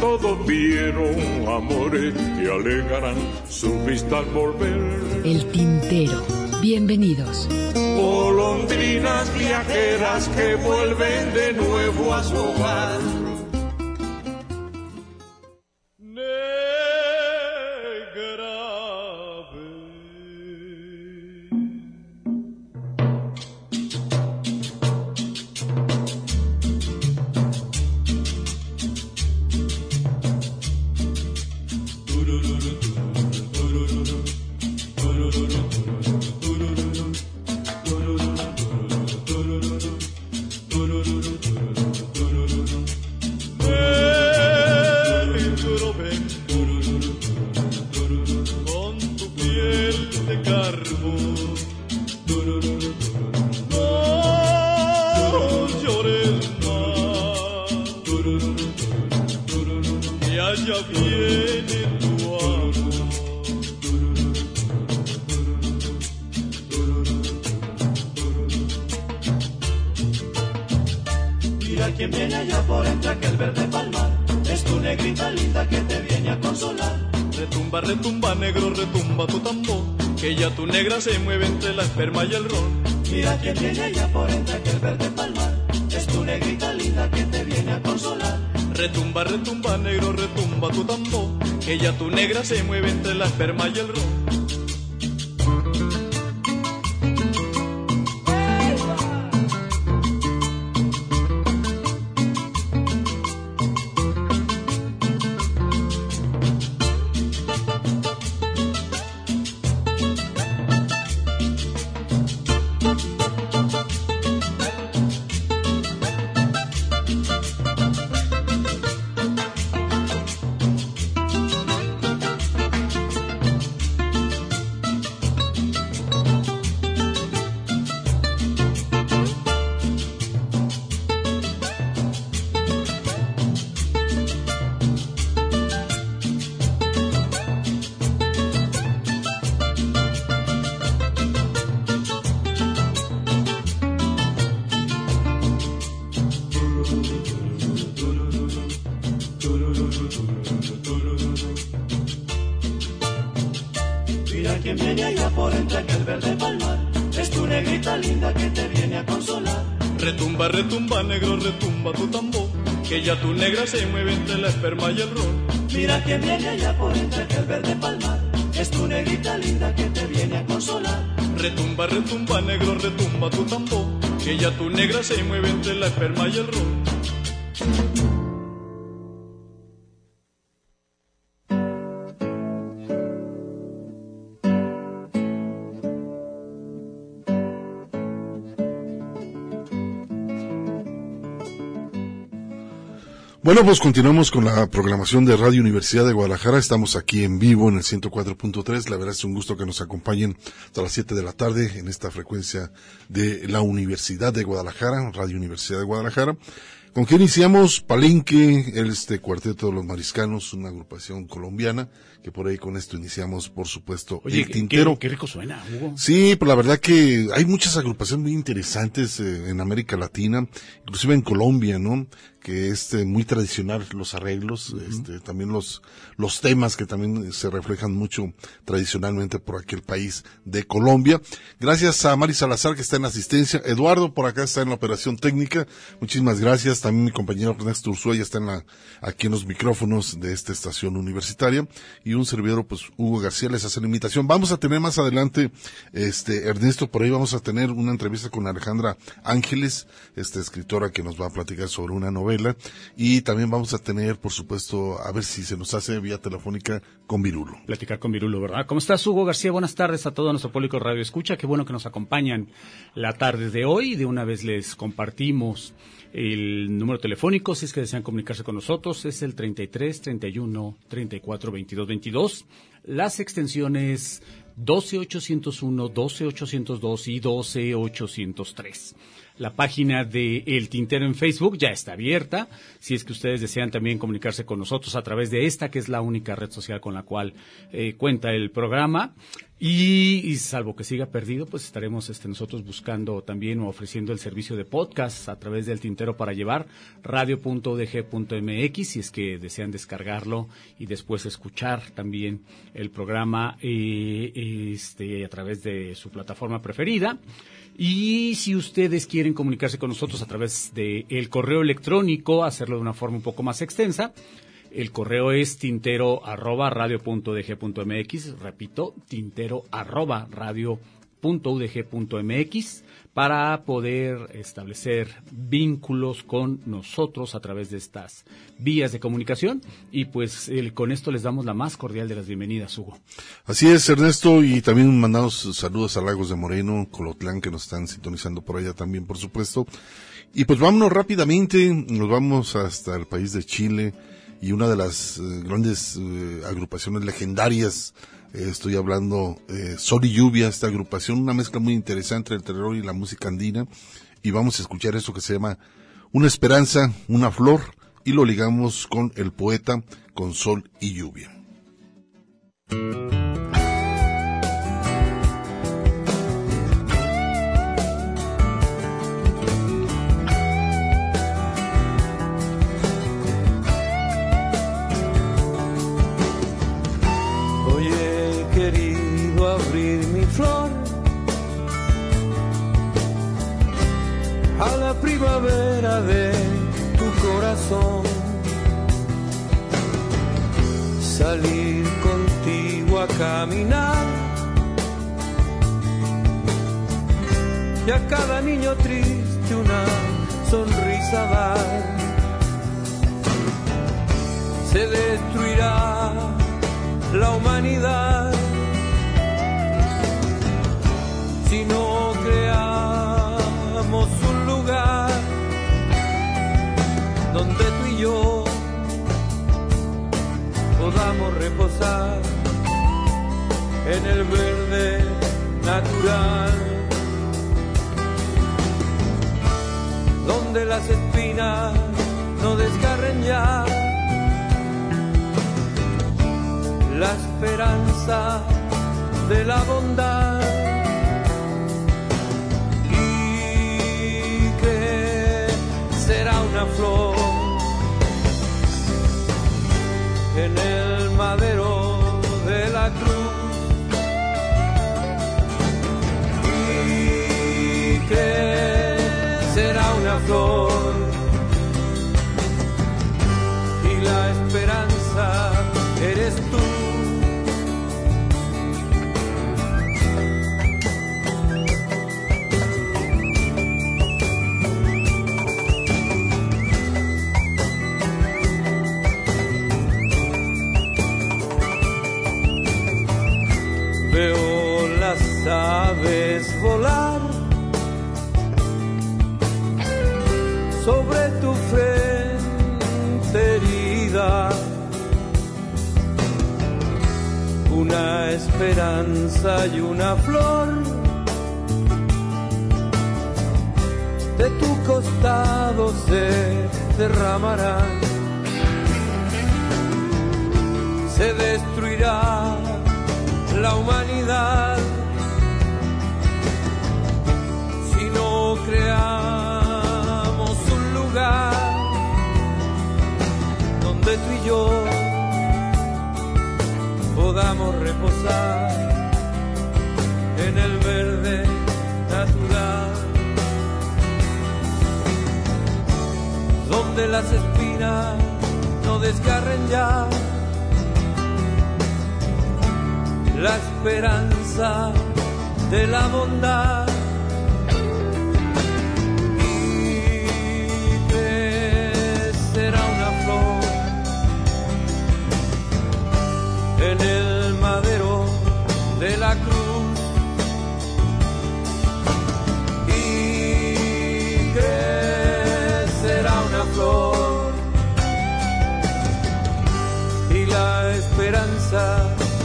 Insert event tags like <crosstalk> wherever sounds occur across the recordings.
Todos vieron amores que alegarán su vista al volver. El tintero. Bienvenidos. Golondrinas viajeras que vuelven de nuevo a su hogar. Se mueve entre la esperma y el ron. Ya tu negra se mueve entre la esperma y el ron. Mira quién viene allá por entre aquel verde palmar. Es tu negrita linda que te viene a consolar. Retumba, retumba, negro, retumba tu tambor. Que ya tu negra se mueve entre la esperma y el ron. Bueno, pues continuamos con la programación de Radio Universidad de Guadalajara. Estamos aquí en vivo en el 104.3. La verdad es un gusto que nos acompañen hasta las 7 de la tarde en esta frecuencia de la Universidad de Guadalajara, Radio Universidad de Guadalajara. ¿Con qué iniciamos? Palenque, este cuarteto de los mariscanos, una agrupación colombiana, que por ahí con esto iniciamos, por supuesto, Oye, el qué- tintero. Qué, qué rico suena, Hugo. Sí, pues la verdad que hay muchas agrupaciones muy interesantes eh, en América Latina, inclusive en Colombia, ¿no? Que es eh, muy tradicional los arreglos, este, también los, los temas que también se reflejan mucho tradicionalmente por aquel país de Colombia. Gracias a Mari Salazar que está en asistencia, Eduardo por acá está en la operación técnica, muchísimas gracias, también mi compañero Ernesto Ursúa está en la, aquí en los micrófonos de esta estación universitaria y un servidor pues Hugo García les hace la invitación. Vamos a tener más adelante, este, Ernesto, por ahí vamos a tener una entrevista con Alejandra Ángeles, esta escritora que nos va a platicar sobre una novela. Y también vamos a tener, por supuesto, a ver si se nos hace vía telefónica con Virulo. Platicar con Virulo, ¿verdad? ¿Cómo estás, Hugo García? Buenas tardes a todo nuestro público Radio Escucha. Qué bueno que nos acompañan la tarde de hoy. De una vez les compartimos el número telefónico, si es que desean comunicarse con nosotros, es el 33 31 34 22 22. Las extensiones 12801, 12802 y 12803. La página de El Tintero en Facebook ya está abierta. Si es que ustedes desean también comunicarse con nosotros a través de esta, que es la única red social con la cual eh, cuenta el programa. Y, salvo que siga perdido, pues estaremos este, nosotros buscando también o ofreciendo el servicio de podcast a través del tintero para llevar radio.udg.mx si es que desean descargarlo y después escuchar también el programa eh, este, a través de su plataforma preferida. Y si ustedes quieren comunicarse con nosotros a través del el correo electrónico, hacerlo de una forma un poco más extensa, el correo es tintero arroba radio.udg.mx, repito, tintero arroba radio.udg.mx para poder establecer vínculos con nosotros a través de estas vías de comunicación y pues con esto les damos la más cordial de las bienvenidas, Hugo. Así es, Ernesto, y también mandamos saludos a Lagos de Moreno, Colotlán, que nos están sintonizando por allá también, por supuesto. Y pues vámonos rápidamente, nos vamos hasta el país de Chile, y una de las eh, grandes eh, agrupaciones legendarias, eh, estoy hablando Sol y Lluvia, esta agrupación, una mezcla muy interesante entre el terror y la música andina, y vamos a escuchar eso que se llama Una esperanza, una flor, y lo ligamos con el poeta, con Sol y Lluvia.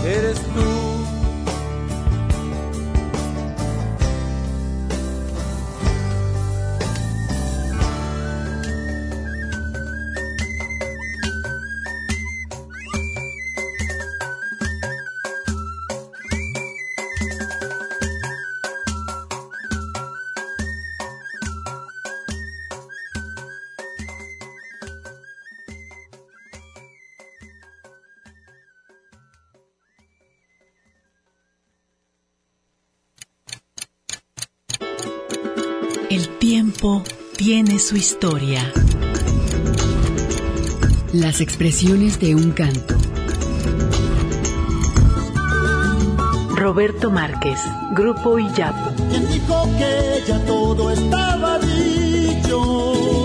Eres tú. Tiempo tiene su historia. Las expresiones de un canto. Roberto Márquez, Grupo Iyapu. ¿Quién dijo que ya todo estaba dicho?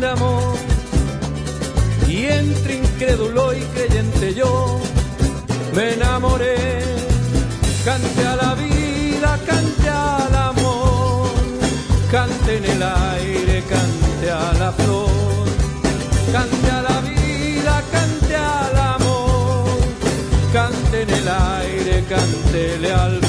De amor. Y entre incrédulo y creyente yo me enamoré. Cante a la vida cante al amor. Cante en el aire cante a la flor. Cante a la vida cante al amor. Cante en el aire cántele al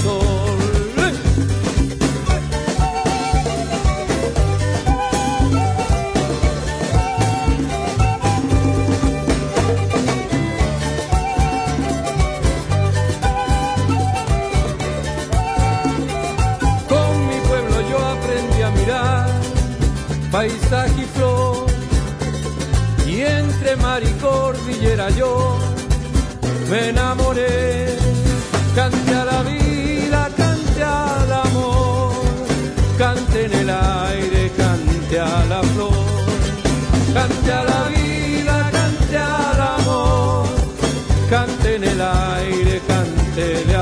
yo me enamoré. Cante a la vida, cante al amor, cante en el aire, cante a la flor. Cante a la vida, cante al amor, cante en el aire, cántele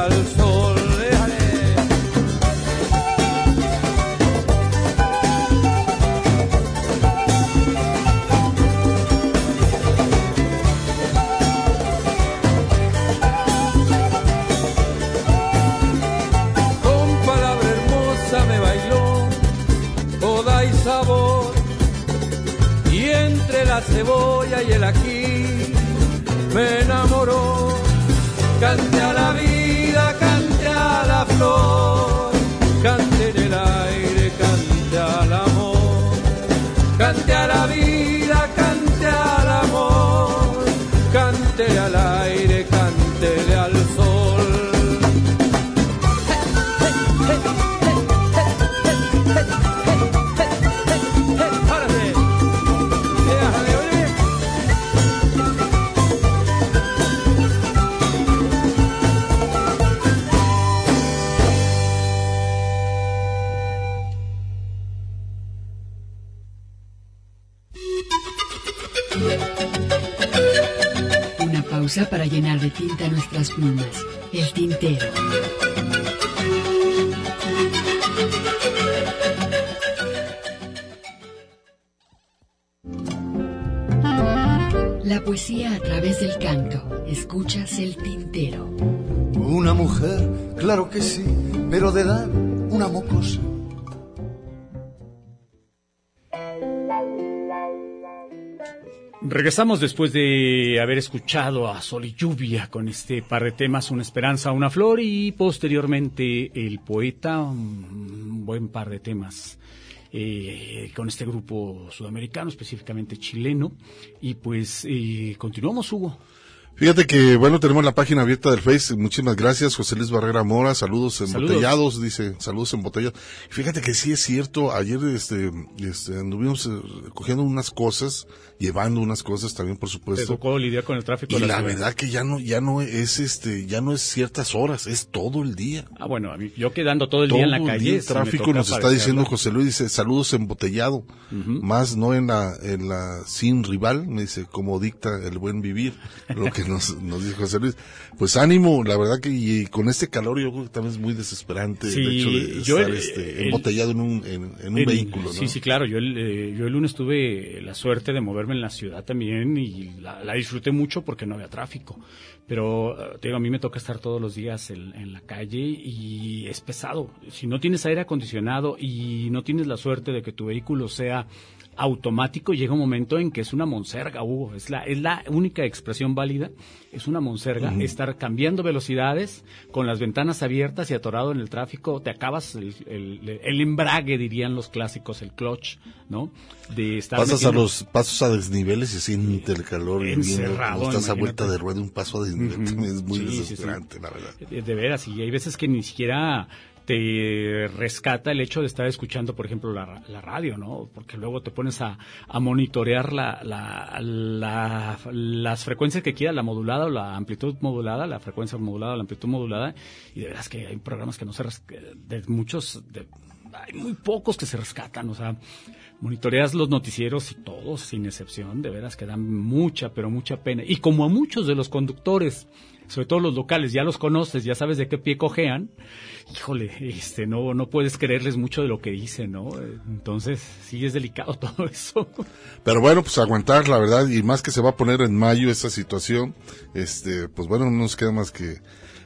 Regresamos después de haber escuchado a Sol y Lluvia con este par de temas, Una Esperanza, Una Flor y posteriormente El Poeta, un buen par de temas eh, con este grupo sudamericano, específicamente chileno. Y pues eh, continuamos, Hugo. Fíjate que, bueno, tenemos la página abierta del Face. Muchísimas gracias, José Luis Barrera Mora. Saludos embotellados, dice. Saludos embotellados. Fíjate que sí es cierto. Ayer, este, este anduvimos eh, cogiendo unas cosas, llevando unas cosas también, por supuesto. Te tocó lidiar con el tráfico. Y de la, ciudad. verdad que ya no, ya no es, este, ya no es ciertas horas, es todo el día. Ah, bueno, a mí, yo quedando todo el Todo día en la calle. día el tráfico nos está diciendo José Luis, dice, saludos embotellado. Más no en la, en la sin rival, me dice, como dicta el buen vivir, lo que nos, nos dijo José Luis. Pues ánimo, la verdad que y con este calor yo creo que también es muy desesperante Sí, el hecho de yo estar el- este, el- embotellado en un, en, en un El- vehículo, ¿no? Sí, sí, claro. Yo el, eh, yo el lunes tuve la suerte de moverme en la ciudad también y la, la disfruté mucho porque no había tráfico. Pero, eh, te digo, a mí me toca estar todos los días en, en la calle y es pesado. Si no tienes aire acondicionado y no tienes la suerte de que tu vehículo sea automático, llega un momento en que es una monserga, Hugo. Es la, es la única expresión válida. Es una monserga. Estar cambiando velocidades con las ventanas abiertas y atorado en el tráfico, te acabas el, el- el embrague, dirían los clásicos, el clutch, ¿no? De estar Pasas a los pasos a desniveles y siente el calor y Encerrado, estás a vuelta de rueda, un paso a desnivel, <laughs> es muy Sí, sí, sí. desesperante, la verdad. De veras, y hay veces que ni siquiera te rescata el hecho de estar escuchando, por ejemplo, la, radio, ¿no? Porque luego te pones a, a monitorear la, la, la- las frecuencias que quieras, la modulada o la amplitud modulada, la frecuencia modulada o la amplitud modulada, y de veras que hay programas que no se de muchos, de- hay muy pocos que se rescatan, o sea, monitoreas los noticieros y todos, sin excepción, de veras que dan mucha, pero mucha pena. Y como a muchos de los conductores, sobre todo los locales, ya los conoces, ya sabes de qué pie cojean, híjole, este, no, no puedes creerles mucho de lo que dicen, ¿no? Entonces, sí es delicado <laughs> todo eso. Pero bueno, pues aguantar, la verdad, y más que se va a poner en mayo esa situación, este, pues bueno, no nos queda más que,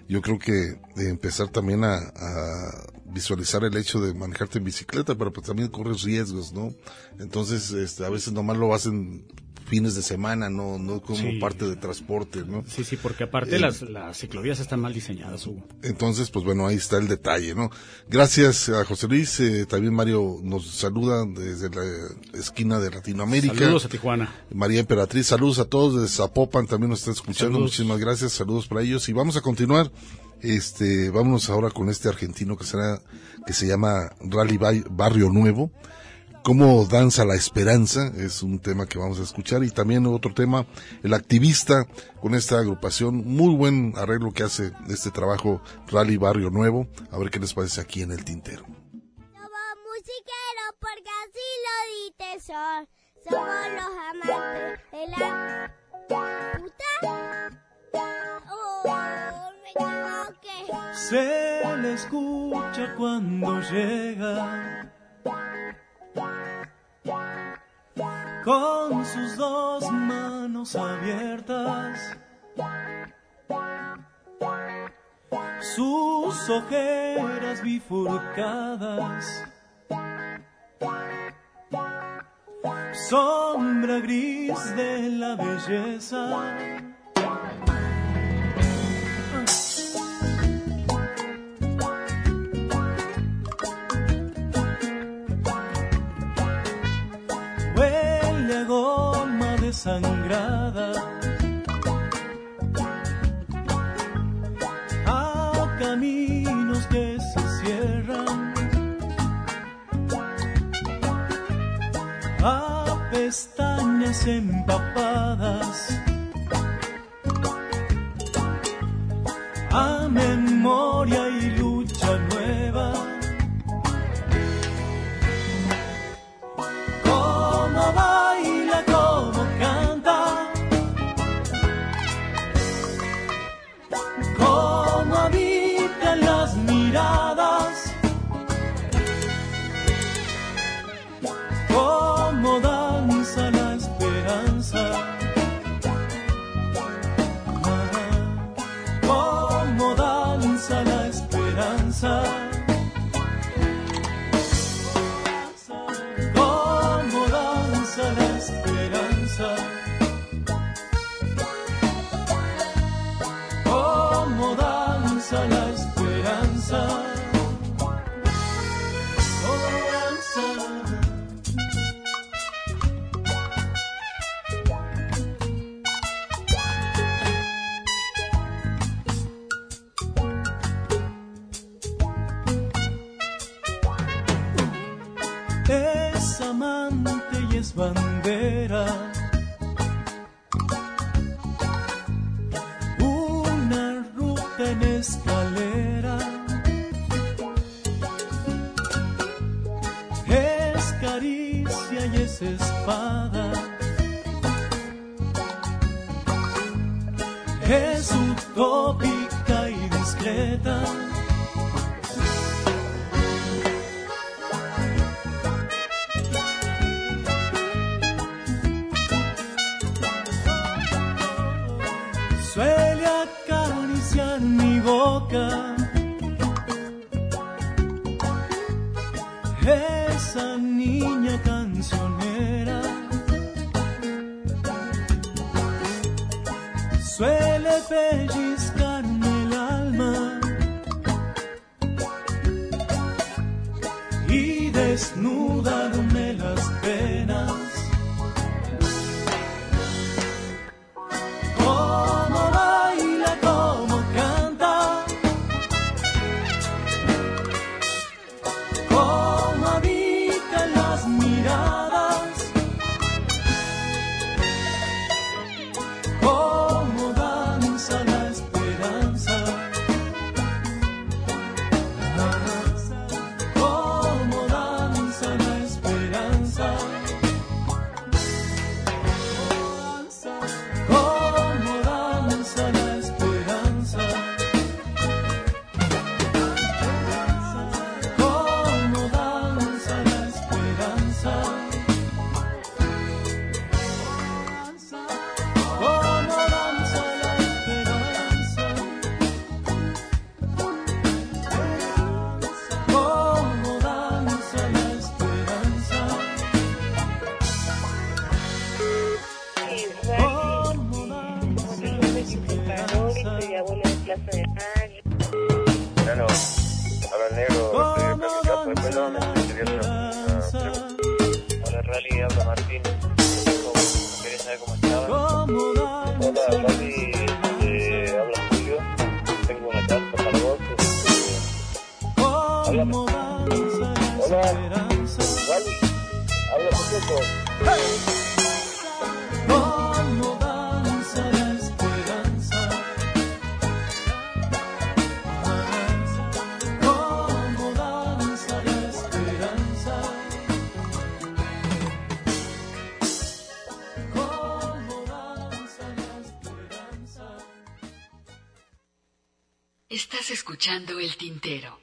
yo creo que de empezar también a, a visualizar el hecho de manejarte en bicicleta, pero pues también corres riesgos, ¿no? Entonces, este, a veces nomás lo hacen fines de semana, no, no como Sí. parte de transporte, ¿no? Sí, sí, porque aparte Eh, las, las ciclovías están mal diseñadas, Hugo. Entonces, pues bueno, ahí está el detalle, ¿no? Gracias a José Luis, eh, también Mario nos saluda desde la esquina de Latinoamérica. Saludos a Tijuana. María Emperatriz, saludos a todos desde Zapopan, también nos está escuchando, Saludos. muchísimas gracias, saludos para ellos y vamos a continuar, este, vámonos ahora con este argentino que será, que se llama Rally Barrio Nuevo, cómo danza la esperanza, es un tema que vamos a escuchar y también otro tema, el activista con esta agrupación, muy buen arreglo que hace este trabajo Rally Barrio Nuevo, a ver qué les parece aquí en el tintero. Somos musiqueros porque así lo sol. Somos los amantes de la puta. Oh, me equivoqué. Se le escucha cuando llega con sus dos manos abiertas, sus ojeras bifurcadas, sombra gris de la belleza. A goma desangrada, a caminos que se cierran, a pestañas empapadas, a memoria y miradas, escuchando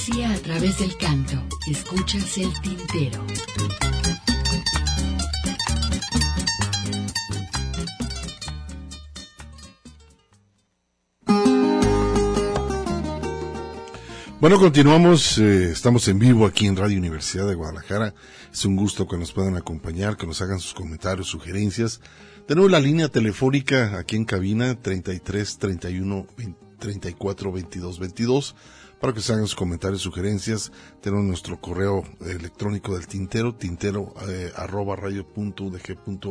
poesía a través del canto. Escuchas el tintero. Bueno, continuamos, eh, estamos en vivo aquí en Radio Universidad de Guadalajara. Es un gusto que nos puedan acompañar, que nos hagan sus comentarios, sugerencias. Tenemos la línea telefónica aquí en cabina 33 31 20 34 22 22 para que se hagan sus comentarios, sugerencias. Tenemos nuestro correo electrónico del tintero, tintero eh, arroba radio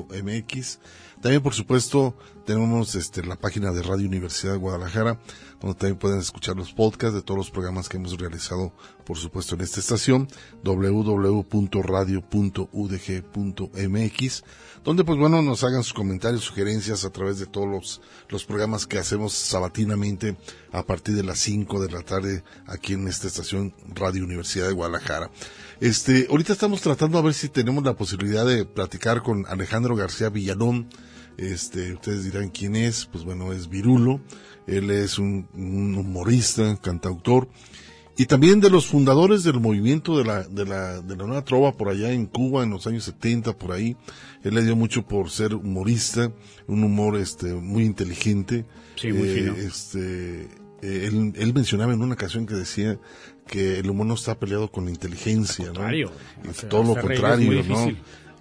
mx. También, por supuesto, tenemos este, la página de Radio Universidad de Guadalajara, donde también pueden escuchar los podcasts de todos los programas que hemos realizado, por supuesto, en esta estación, www.radio.udg.mx, donde, pues bueno, nos hagan sus comentarios, sugerencias a través de todos los, los programas que hacemos sabatinamente a partir de las 5 de la tarde aquí en esta estación Radio Universidad de Guadalajara. Este, ahorita estamos tratando a ver si tenemos la posibilidad de platicar con Alejandro García Villalón, este, ustedes dirán quién es, pues bueno, es Virulo, él es un, un, humorista, cantautor, y también de los fundadores del movimiento de la, de la, de la nueva trova por allá en Cuba en los años 70, por ahí. Él le dio mucho por ser humorista, un humor, este, muy inteligente. Sí, muy Eh, fino. Este, eh, él, él mencionaba en una ocasión que decía que el humor no está peleado con la inteligencia, ¿no? todo lo contrario, ¿no?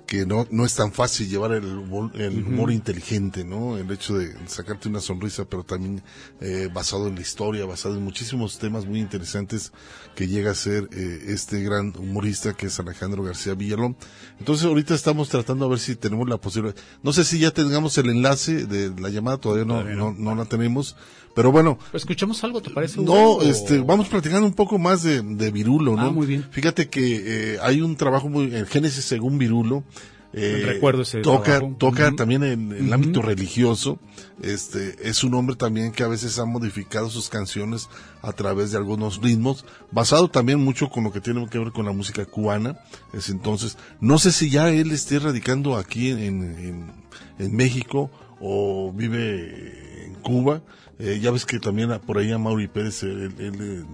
Que no, no es tan fácil llevar el humor, el inteligente, ¿no? El hecho de sacarte una sonrisa, pero también eh, basado en la historia, basado en muchísimos temas muy interesantes que llega a ser eh, este gran humorista que es Alejandro García Villalón. Entonces ahorita estamos tratando a ver si tenemos la posibilidad. No sé si ya tengamos el enlace de la llamada, todavía no, Todavía no. no. no la tenemos, pero bueno, ¿Escuchamos algo, te parece? no, este, vamos platicando un poco más de, de Virulo, ¿no? Ah, muy bien. Fíjate que eh, hay un trabajo muy, en Génesis según Virulo, eh, Recuerdo ese toca, trabajo. toca también en, el ámbito religioso, este, es un hombre también que a veces ha modificado sus canciones a través de algunos ritmos, basado también mucho con lo que tiene que ver con la música cubana, es entonces, no sé si ya él esté radicando aquí en, en, en México o vive en Cuba, eh, ya ves que también por ahí a Mauri Pérez, él, él,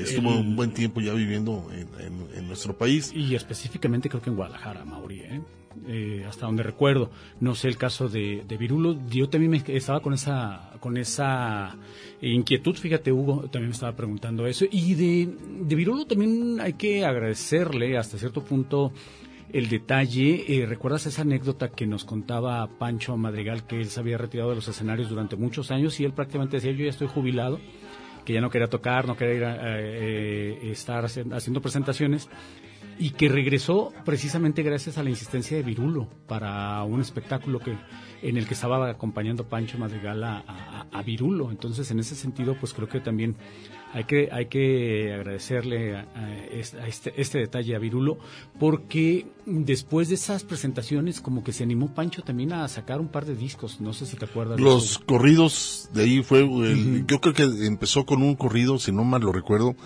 estuvo un buen tiempo ya viviendo en, en- en nuestro país. Y específicamente creo que en Guadalajara, Mauri, ¿eh? Eh, hasta donde recuerdo. No sé el caso de, de Virulo. Yo también me estaba con esa, con esa inquietud, fíjate, Hugo, también me estaba preguntando eso. Y de, de Virulo también hay que agradecerle hasta cierto punto el detalle. Eh, ¿Recuerdas esa anécdota que nos contaba Pancho Madrigal, que él se había retirado de los escenarios durante muchos años y él prácticamente decía, yo ya estoy jubilado? que ya no quería tocar, no quería ir a, eh, estar haci- haciendo presentaciones y que regresó precisamente gracias a la insistencia de Virulo para un espectáculo que en el que estaba acompañando Pancho Madrigal a, a- a Virulo. Entonces, en ese sentido, pues creo que también hay que, hay que agradecerle a, a este, este, detalle a Virulo, porque después de esas presentaciones, como que se animó Pancho también a sacar un par de discos. No sé si te acuerdas. Los corridos de ahí fue, el, yo creo que empezó con un corrido, si no mal lo recuerdo,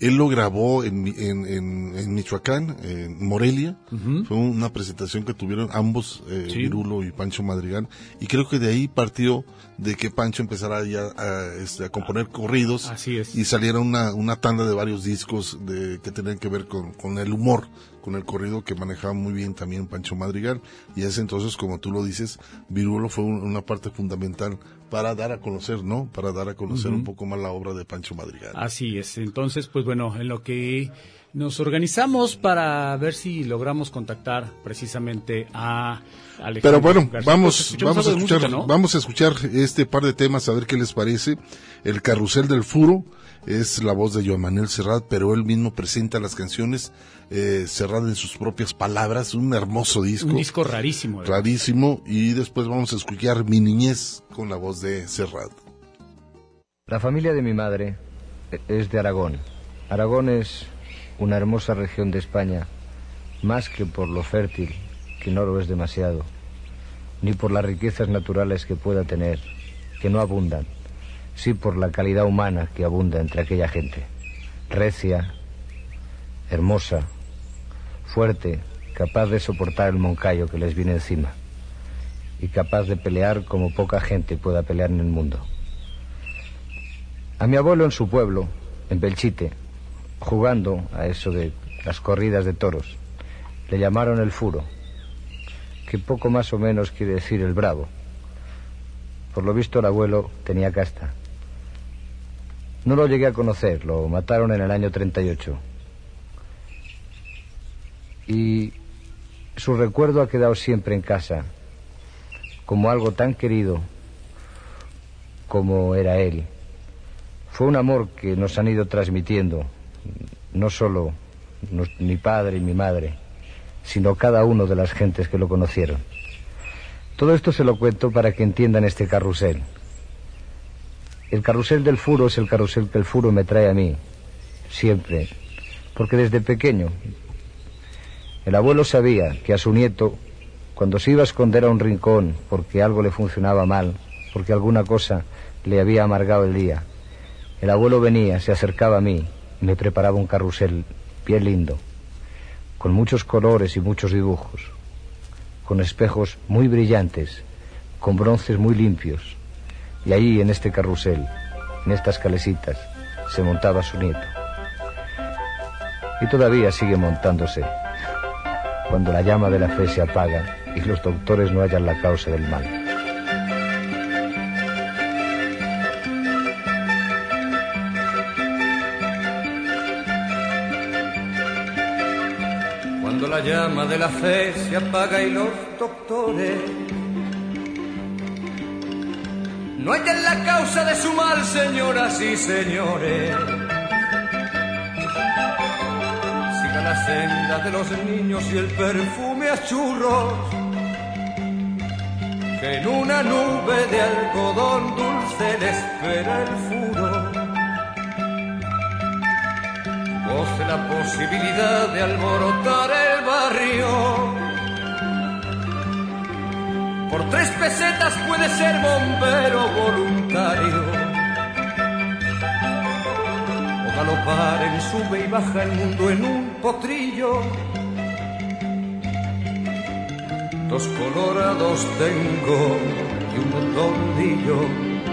él lo grabó en, en, en, en Michoacán, en Morelia. Fue una presentación que tuvieron ambos, eh, Virulo y Pancho Madrigal. Y creo que de ahí partió de que Pancho empezara ya a, este, a componer corridos. Así es. Y saliera una, una tanda de varios discos de, que tenían que ver con, con el humor, con el corrido que manejaba muy bien también Pancho Madrigal. Y ese entonces, como tú lo dices, Virulo fue un, una parte fundamental para dar a conocer, ¿no? Para dar a conocer un poco más la obra de Pancho Madrigal. Así es. Entonces, pues bueno, en lo que nos organizamos para ver si logramos contactar precisamente a Alejandro Pero bueno, García. Vamos, vamos a escuchar, música, ¿no? vamos a escuchar este par de temas a ver qué les parece. El carrusel del furo es la voz de Joan Manuel Serrat, pero él mismo presenta las canciones eh, Serrat en sus propias palabras, un hermoso disco. Un disco rarísimo. ¿eh? Rarísimo. Y después vamos a escuchar Mi Niñez con la voz de Serrat. La familia de mi madre es de Aragón. Aragón es una hermosa región de España, más que por lo fértil, que no lo es demasiado, ni por las riquezas naturales que pueda tener, que no abundan, sí por la calidad humana que abunda entre aquella gente. Recia, hermosa, fuerte, capaz de soportar el moncayo que les viene encima, y capaz de pelear como poca gente pueda pelear en el mundo. A mi abuelo en su pueblo, en Belchite, jugando a eso de las corridas de toros, le llamaron el furo, que poco más o menos quiere decir el bravo. Por lo visto el abuelo tenía casta. No lo llegué a conocer, lo mataron en el año 38. Y su recuerdo ha quedado siempre en casa, como algo tan querido como era él. Fue un amor que nos han ido transmitiendo, no solo mi padre y mi madre, sino cada uno de las gentes que lo conocieron. Todo esto se lo cuento para que entiendan este carrusel. El carrusel del furo es el carrusel que el furo me trae a mí, siempre, porque desde pequeño el abuelo sabía que a su nieto, cuando se iba a esconder a un rincón porque algo le funcionaba mal, porque alguna cosa le había amargado el día, el abuelo venía, se acercaba a mí me preparaba un carrusel bien lindo, con muchos colores y muchos dibujos, con espejos muy brillantes, con bronces muy limpios. Y ahí en este carrusel, en estas calesitas, se montaba su nieto. Y todavía sigue montándose, cuando la llama de la fe se apaga y los doctores no hallan la causa del mal. La llama de la fe se apaga y los doctores no hallan la causa de su mal, señoras y señores. Siga la senda de los niños y el perfume a churros que en una nube de algodón dulce le espera el furo. Goce la posibilidad de alborotar el Por tres pesetas puede ser bombero voluntario. O galopar en sube y baja el mundo en un potrillo. Dos colorados tengo y un tordillo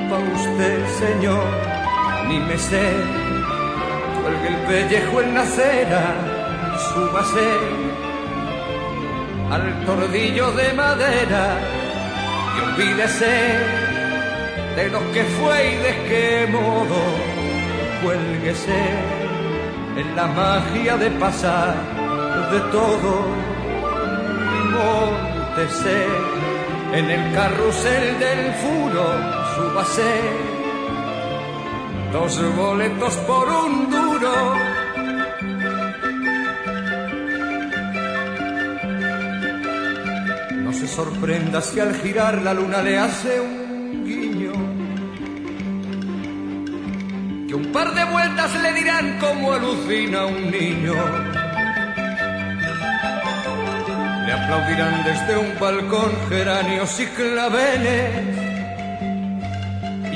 pa' usted, señor. Ni me sé cuelgue el pellejo en la acera, súbase al tordillo de madera y olvídese de lo que fue y de qué modo, cuélguese en la magia de pasar de todo y móntese en el carrusel del furo, súbase dos boletos por un duro. No se sorprenda si al girar la luna le hace un guiño que un par de vueltas le dirán cómo alucina un niño. Le aplaudirán desde un balcón geranios y claveles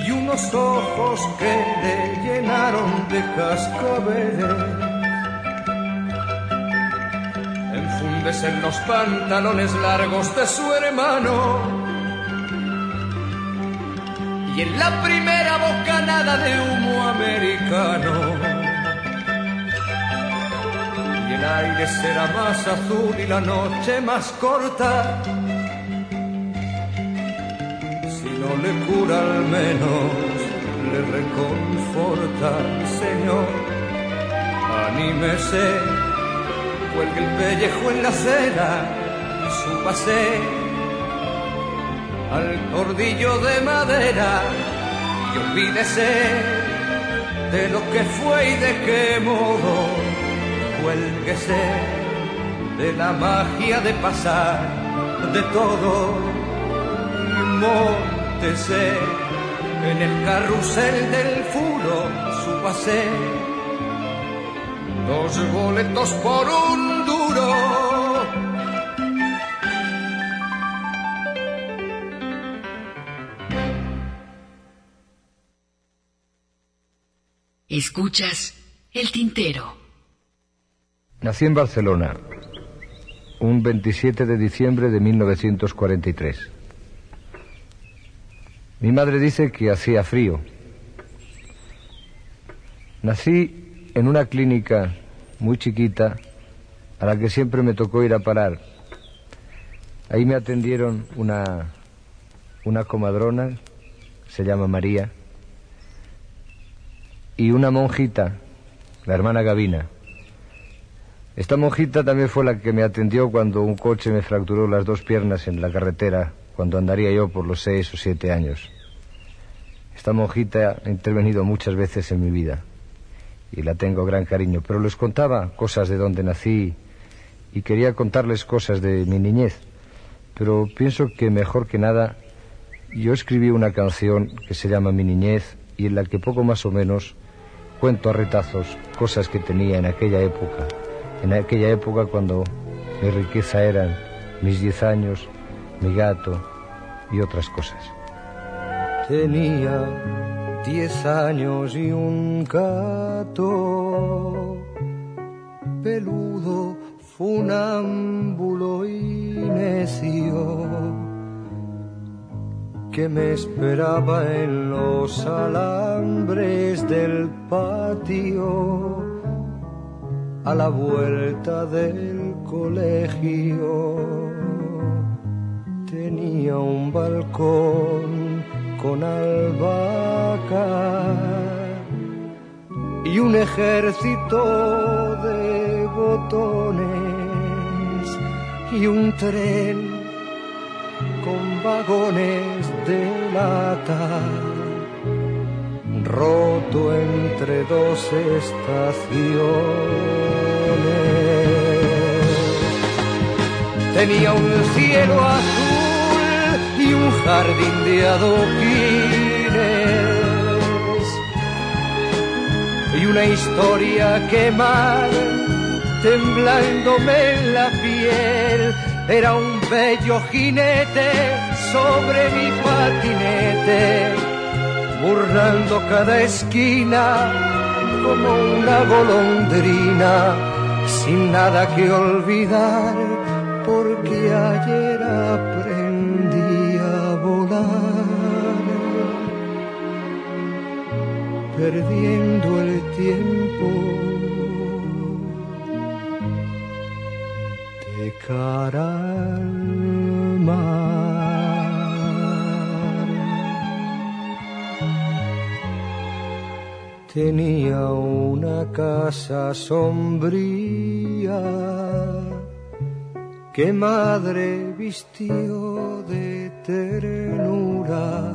y unos ojos que le llenaron de cascabeles. Enfundes en los pantalones largos de su hermano y en la primera bocanada de humo americano. Y el aire será más azul y la noche más corta. Si no le cura al menos, le reconforta, Señor. Anímese, cuelgue el pellejo en la acera y súpase al cordillo de madera y olvídese de lo que fue y de qué modo. Cuélguese de la magia de pasar de todo y montese en el carrusel del furo, súbase dos boletos por un duro Escuchas el tintero. Nací en Barcelona un 27 de diciembre de 1943. Mi madre dice que hacía frío. Nací en una clínica muy chiquita a la que siempre me tocó ir a parar. Ahí me atendieron una, una comadrona, se llama María, y una monjita, la hermana Gavina. Esta monjita también fue la que me atendió cuando un coche me fracturó las dos piernas en la carretera, cuando andaría yo por los seis o siete años. Esta monjita ha intervenido muchas veces en mi vida y la tengo gran cariño, pero les contaba cosas de donde nací y quería contarles cosas de mi niñez, pero pienso que mejor que nada yo escribí una canción que se llama Mi niñez y en la que poco más o menos cuento a retazos cosas que tenía en aquella época, en aquella época cuando mi riqueza eran mis diez años, mi gato y otras cosas. Tenía diez años y un gato peludo, funámbulo y necio que me esperaba en los alambres del patio a la vuelta del colegio. Tenía un balcón con albahaca y un ejército de botones y un tren con vagones de lata, roto entre dos estaciones. Tenía un cielo azul y un jardín de adoquines y una historia que mal temblándome la piel. Era un bello jinete sobre mi patinete, burlando cada esquina como una golondrina, sin nada que olvidar, porque ayer aprendí a volar, perdiendo el tiempo cara Tenía una casa sombría que madre vistió de ternura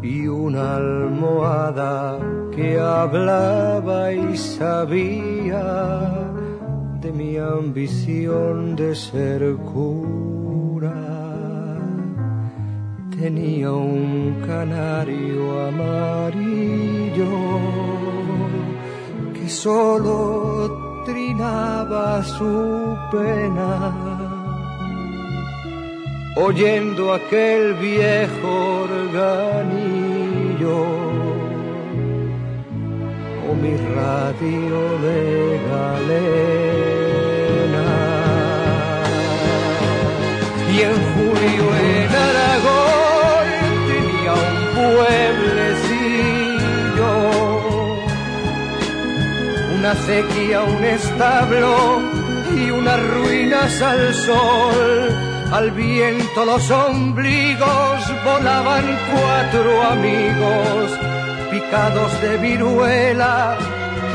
y una almohada que hablaba y sabía de mi ambición de ser cura. tenía un canario amarillo que solo trinaba su pena oyendo aquel viejo organillo o mi radio de galena. Y en julio en Aragón tenía un pueblecillo, una sequía, un establo y unas ruinas al sol. Al viento los ombligos volaban cuatro amigos, picados de viruela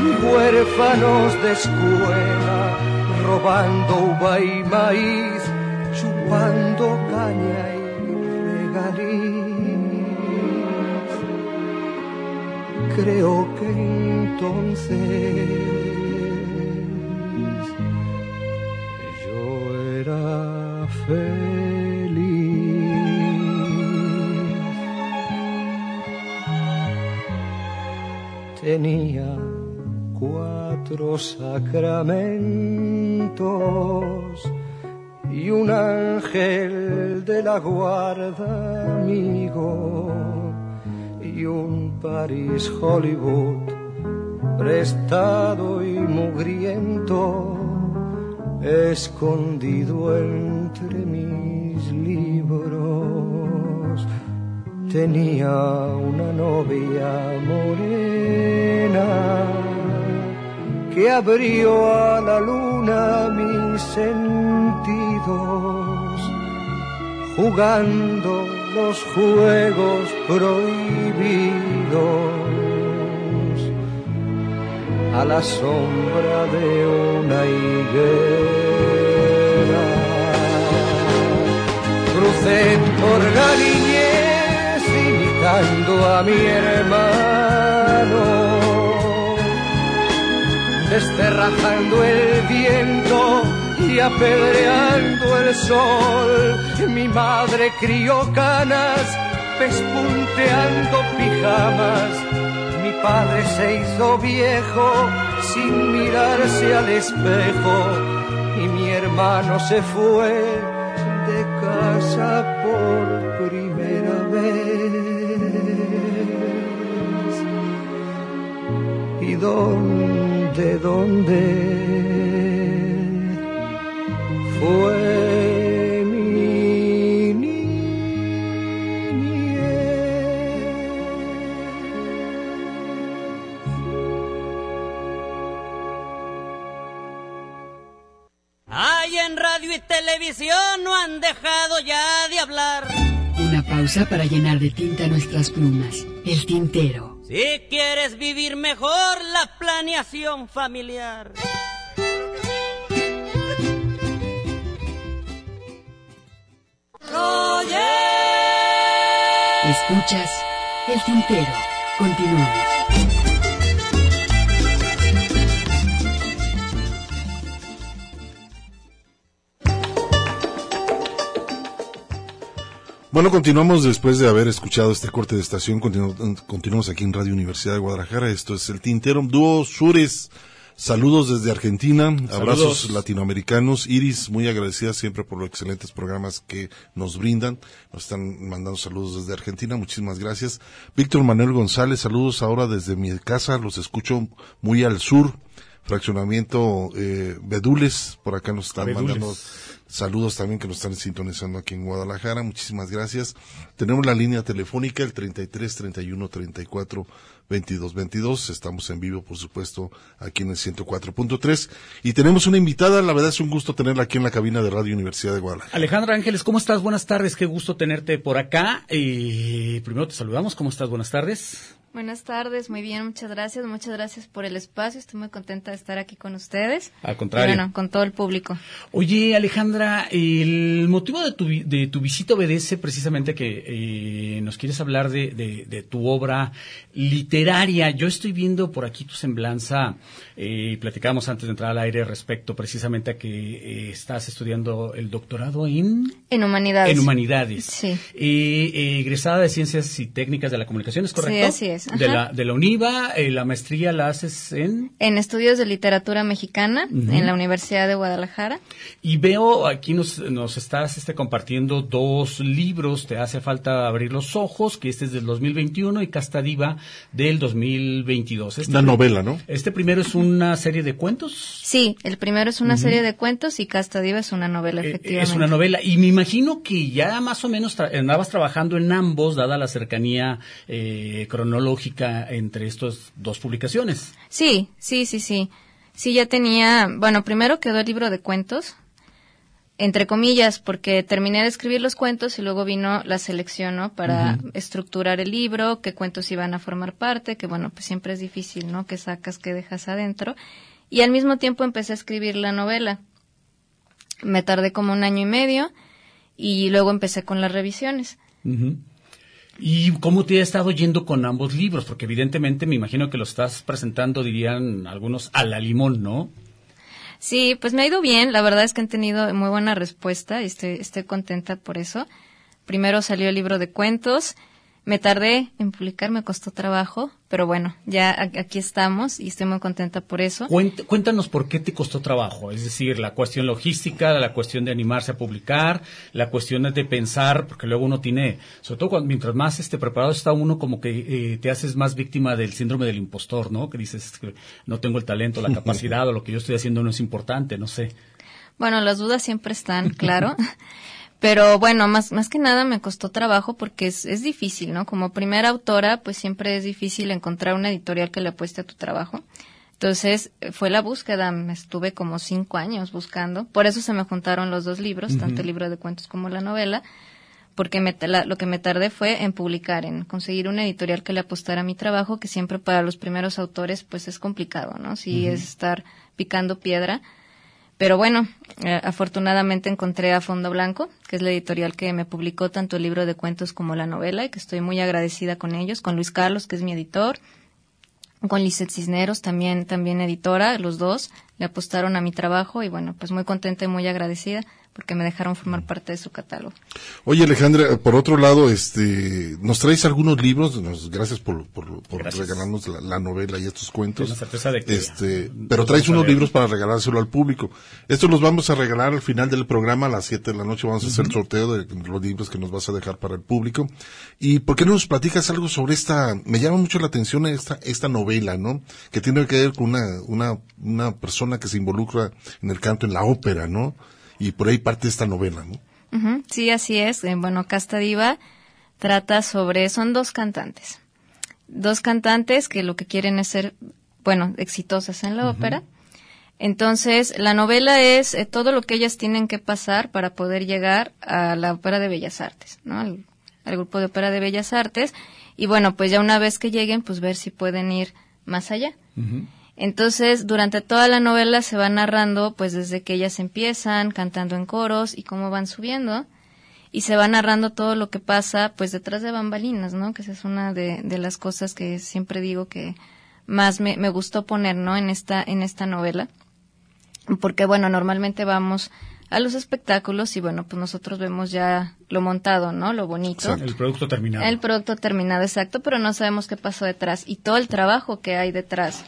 y huérfanos de escuela, robando uva y maíz, chupando caña y regaliz. Creo que entonces yo era feliz. Tenía cuatro sacramentos y un ángel de la guarda amigo y un París Hollywood prestado y mugriento escondido entre mis libros. Tenía una novia morena que abrió a la luna mis sentidos, jugando los juegos prohibidos a la sombra de una higuera. Crucé por Galiñez imitando a mi hermano, desterrajando el viento y apedreando el sol. Mi madre crió canas, pespunteando pijamas mi padre se hizo viejo sin mirarse al espejo y mi hermano se fue de casa por primera vez. Dónde, dónde fue mi Ay, en radio y televisión no han dejado ya de hablar. Una pausa para llenar de tinta nuestras plumas. El tintero. Si quieres vivir mejor la planeación familiar. Escuchas El tintero. Continuamos. Bueno, continuamos después de haber escuchado este corte de estación. Continu continuamos aquí en Radio Universidad de Guadalajara. Esto es el Tintero Dúo Sures. Saludos desde Argentina, abrazos latinoamericanos. Iris, muy agradecida siempre por los excelentes programas que nos brindan. Nos están mandando saludos desde Argentina, muchísimas gracias. Víctor Manuel González, saludos ahora desde mi casa, los escucho muy al sur. Fraccionamiento eh, Bedules, por acá nos están Bedules. mandando saludos también que nos están sintonizando aquí en Guadalajara. Muchísimas gracias. Tenemos la línea telefónica, el 33 31 34 22 22. Estamos en vivo, por supuesto, aquí en el 104.3. Y tenemos una invitada, la verdad es un gusto tenerla aquí en la cabina de Radio Universidad de Guadalajara. Alejandra Ángeles, ¿cómo estás? Buenas tardes, qué gusto tenerte por acá. Y primero te saludamos, ¿cómo estás? Buenas tardes. Buenas tardes, muy bien, muchas gracias, muchas gracias por el espacio, estoy muy contenta de estar aquí con ustedes. Al contrario. Y bueno, con todo el público. Oye, Alejandra, el motivo de tu, de tu visita obedece precisamente que eh, nos quieres hablar de, de- de tu obra literaria. Yo estoy viendo por aquí tu semblanza, eh, y platicábamos antes de entrar al aire respecto precisamente a que eh, estás estudiando el doctorado en... En humanidades. En humanidades. Sí. Eh, eh, egresada de Ciencias y Técnicas de la Comunicación, ¿es correcto? Sí, así es. De la, de la UNIVA, eh, la maestría la haces en... En estudios de literatura mexicana en la Universidad de Guadalajara. Y veo aquí nos, nos estás este, compartiendo dos libros, Te hace falta abrir los ojos, que este es del 2021 y Casta Diva del 2022. Este Una novela, ¿no? Este primero es una serie de cuentos. Sí, el primero es una serie de cuentos y Casta Diva es una novela, Eh, efectivamente. Es una novela y me imagino que ya más o menos tra- andabas trabajando en ambos, dada la cercanía eh, cronológica entre estas dos publicaciones. Sí, sí, sí, sí. Sí, ya tenía, bueno, primero quedó el libro de cuentos, entre comillas, porque terminé de escribir los cuentos y luego vino la selección, ¿no? Para estructurar el libro, qué cuentos iban a formar parte, que bueno, pues siempre es difícil, ¿no? Que sacas, que dejas adentro. Y al mismo tiempo empecé a escribir la novela. Me tardé como un año y medio y luego empecé con las revisiones. ¿Y cómo te ha estado yendo con ambos libros? Porque evidentemente me imagino que los estás presentando, dirían algunos, a la limón, ¿no? Sí, pues me ha ido bien. La verdad es que han tenido muy buena respuesta y estoy, estoy contenta por eso. Primero salió el libro de cuentos. Me tardé en publicar, me costó trabajo, pero bueno, ya aquí estamos y estoy muy contenta por eso. Cuént- Cuéntanos por qué te costó trabajo, es decir, la cuestión logística, la cuestión de animarse a publicar, la cuestión de pensar, porque luego uno tiene, sobre todo cuando, mientras más este preparado está uno, como que eh, te haces más víctima del síndrome del impostor, ¿no? Que dices "Es que no tengo el talento, la <laughs> capacidad o lo que yo estoy haciendo no es importante, no sé. Bueno, las dudas siempre están, claro. <laughs> Pero bueno, más, más que nada me costó trabajo porque es, es difícil, ¿no? Como primera autora, pues siempre es difícil encontrar una editorial que le apueste a tu trabajo. Entonces, eh, fue la búsqueda, me estuve como cinco años buscando. Por eso se me juntaron los dos libros, tanto el libro de cuentos como la novela, porque me, la- lo que me tardé fue en publicar, en conseguir una editorial que le apostara a mi trabajo, que siempre para los primeros autores pues es complicado, ¿no? Sí Ujú. es estar picando piedra. Pero bueno, eh, afortunadamente encontré a Fondo Blanco, que es la editorial que me publicó tanto el libro de cuentos como la novela, y que estoy muy agradecida con ellos, con Luis Carlos, que es mi editor, con Lizeth Cisneros, también, también editora, los dos le apostaron a mi trabajo y bueno, pues muy contenta y muy agradecida porque me dejaron formar parte de su catálogo. Oye, Alejandra, por otro lado, este, nos traes algunos libros, nos- gracias por, por, por Gracias. regalarnos la, la novela y estos cuentos. Certeza de que este, pero traes unos libros para regalárselo al público. Estos los vamos a regalar al final del programa, a las 7 de la noche, vamos a hacer el sorteo de los libros que nos vas a dejar para el público. ¿Y por qué no nos platicas algo sobre esta, me llama mucho la atención esta, esta novela, ¿no? Que tiene que ver con una, una, una persona que se involucra en el canto, en la ópera, ¿no? Y por ahí parte esta novela, ¿no? Ujú, Sí, así es. Eh, Bueno, Casta Diva trata sobre, son dos cantantes. Dos cantantes que lo que quieren es ser, bueno, exitosas en la ópera. Entonces, la novela es eh, todo lo que ellas tienen que pasar para poder llegar a la Ópera de Bellas Artes, ¿no? Al, al grupo de Ópera de Bellas Artes. Y bueno, pues ya una vez que lleguen, pues ver si pueden ir más allá. Entonces, durante toda la novela se va narrando, pues desde que ellas empiezan cantando en coros y cómo van subiendo, y se va narrando todo lo que pasa, pues detrás de bambalinas, ¿no? Que esa es una de, de las cosas que siempre digo que más me, me gustó poner, ¿no? En esta, en esta novela. Porque, bueno, normalmente vamos a los espectáculos y, bueno, pues nosotros vemos ya lo montado, ¿no? Lo bonito. El producto terminado. El producto terminado, exacto, pero no sabemos qué pasó detrás y todo el trabajo que hay detrás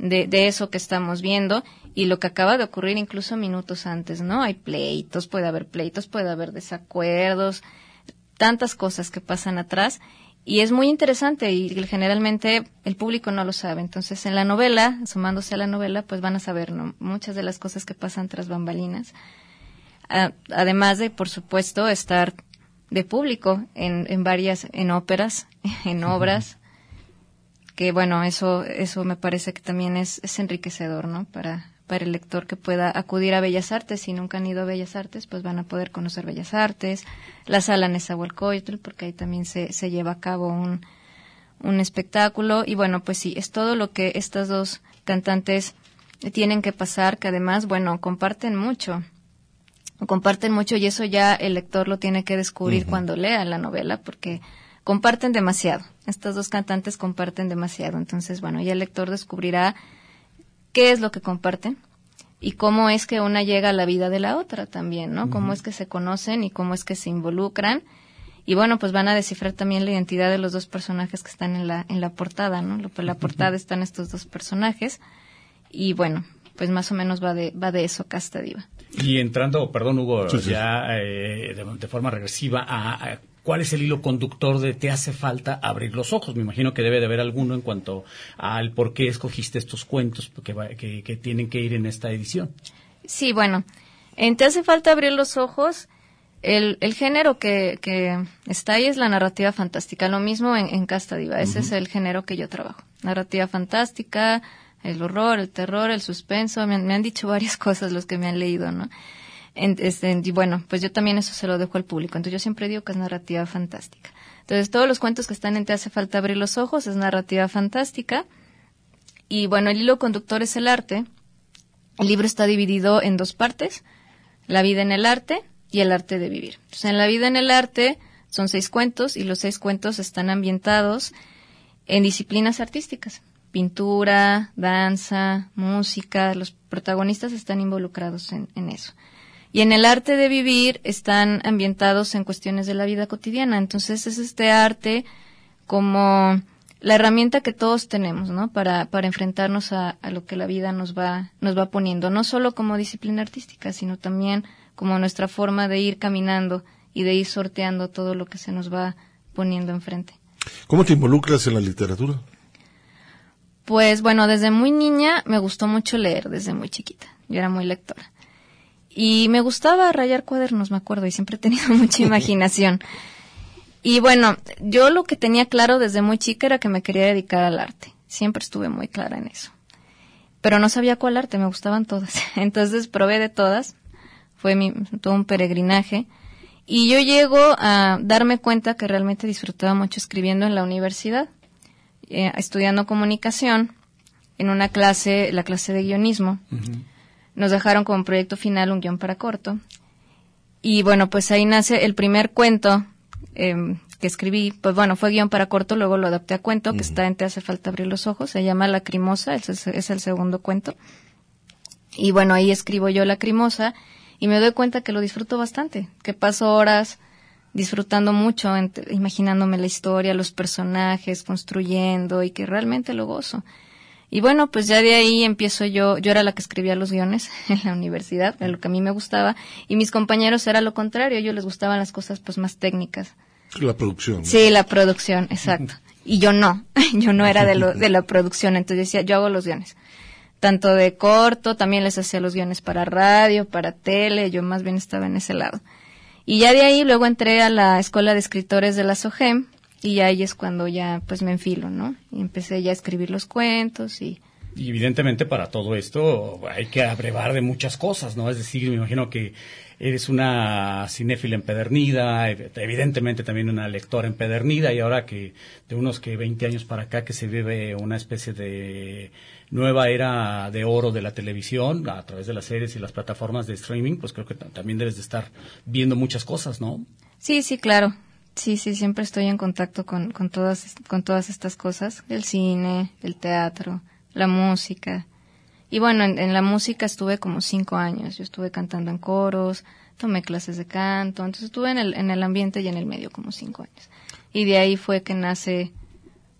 de, de eso que estamos viendo y lo que acaba de ocurrir incluso minutos antes, ¿no? Hay pleitos, puede haber pleitos, puede haber desacuerdos, tantas cosas que pasan atrás y es muy interesante y generalmente el público no lo sabe. Entonces, en la novela, sumándose a la novela, pues van a saber ¿no? muchas de las cosas que pasan tras bambalinas. Además de, por supuesto, estar de público en, en varias, en óperas, <laughs> en obras, que bueno, eso, eso me parece que también es, es enriquecedor, ¿no? Para, para el lector que pueda acudir a Bellas Artes. Si nunca han ido a Bellas Artes, pues van a poder conocer Bellas Artes, la sala Nezahualcóyotl, porque ahí también se, se lleva a cabo un, un espectáculo y bueno, pues sí, es todo lo que estas dos cantantes tienen que pasar, que además, bueno, comparten mucho. Comparten mucho y eso ya el lector lo tiene que descubrir cuando lea la novela porque comparten demasiado. Estas dos cantantes comparten demasiado. Entonces, bueno, ya el lector descubrirá qué es lo que comparten y cómo es que una llega a la vida de la otra también, ¿no? Cómo es que se conocen y cómo es que se involucran. Y bueno, pues van a descifrar también la identidad de los dos personajes que están en la, en la portada, ¿no? En la portada están estos dos personajes. Y bueno, pues más o menos va de, va de eso Casta Diva. Y entrando, perdón Hugo, ya eh, de, forma regresiva a, ¿Cuál es el hilo conductor de te hace falta abrir los ojos? Me imagino que debe de haber alguno en cuanto al por qué escogiste estos cuentos que, que, tienen que ir en esta edición. Sí, bueno, en Te hace falta abrir los ojos. El, el género que, que, está ahí es la narrativa fantástica. Lo mismo en, en Casta Diva. Ese es el género que yo trabajo. Narrativa fantástica, el horror, el terror, el suspenso. Me, me han dicho varias <laughs> cosas los que me han leído, ¿no? Este, y bueno, pues yo también eso se lo dejo al público. Entonces yo siempre digo que es narrativa fantástica. Entonces todos los cuentos que están en Te hace falta abrir los ojos es narrativa fantástica. Y bueno, el hilo conductor es el arte. El libro está dividido en dos partes, la vida en el arte y el arte de vivir. Entonces en la vida en el arte son seis cuentos y los seis cuentos están ambientados en disciplinas artísticas. Pintura, danza, música, los protagonistas están involucrados en eso. Y en el arte de vivir están ambientados en cuestiones de la vida cotidiana. Entonces es este arte como la herramienta que todos tenemos, ¿no? Para, para enfrentarnos a, a, lo que la vida nos va, nos va poniendo, no solo como disciplina artística, sino también como nuestra forma de ir caminando y de ir sorteando todo lo que se nos va poniendo enfrente. ¿Cómo te involucras en la literatura? Pues bueno, desde muy niña me gustó mucho leer, desde muy chiquita. Yo era muy lectora. Y me gustaba rayar cuadernos, me acuerdo, y siempre he tenido <laughs> mucha imaginación. Y bueno, yo lo que tenía claro desde muy chica era que me quería dedicar al arte. Siempre estuve muy clara en eso. Pero no sabía cuál arte, me gustaban todas. <laughs> Entonces probé de todas. Fue mi, todo un peregrinaje. Y yo llego a darme cuenta que realmente disfrutaba mucho escribiendo en la universidad, eh, estudiando comunicación, en una clase, la clase de guionismo. Nos dejaron como proyecto final un guion para corto. Y bueno, pues ahí nace el primer cuento em, que escribí. Pues bueno, fue guion para corto, luego lo adapté a cuento, que está en Te hace falta abrir los ojos. Se llama Lacrimosa, es, es el segundo cuento. Y bueno, ahí escribo yo Lacrimosa y me doy cuenta que lo disfruto bastante, que paso horas disfrutando mucho, imaginándome la historia, los personajes, construyendo y que realmente lo gozo. Y bueno, pues ya de ahí empiezo yo, yo era la que escribía los guiones <laughs> en la universidad, era lo que a mí me gustaba, y mis compañeros era lo contrario, a ellos les gustaban las cosas pues más técnicas. La producción. Sí, la producción, exacto. <laughs> Y yo no, <laughs> yo no era de, lo, de la producción, entonces decía, yo hago los guiones. Tanto de corto, también les hacía los guiones para radio, para tele, yo más bien estaba en ese lado. Y ya de ahí luego entré a la Escuela de Escritores de la SOGEM, y ahí es cuando ya pues me enfilo, ¿no? Y empecé ya a escribir los cuentos y... Y evidentemente para todo esto hay que abrevar de muchas cosas, ¿no? Es decir, me imagino que eres una cinéfila empedernida, evidentemente también una lectora empedernida y ahora que de unos que 20 años para acá que se vive una especie de nueva era de oro de la televisión a través de las series y las plataformas de streaming, pues creo que también debes de estar viendo muchas cosas, ¿no? Sí, sí, claro. Sí, sí, siempre estoy en contacto con, con, todas, con todas estas cosas, el cine, el teatro, la música. Y bueno, en, la música estuve como cinco años, yo estuve cantando en coros, tomé clases de canto, entonces estuve en el, en el ambiente y en el medio como cinco años. Y de ahí fue que nace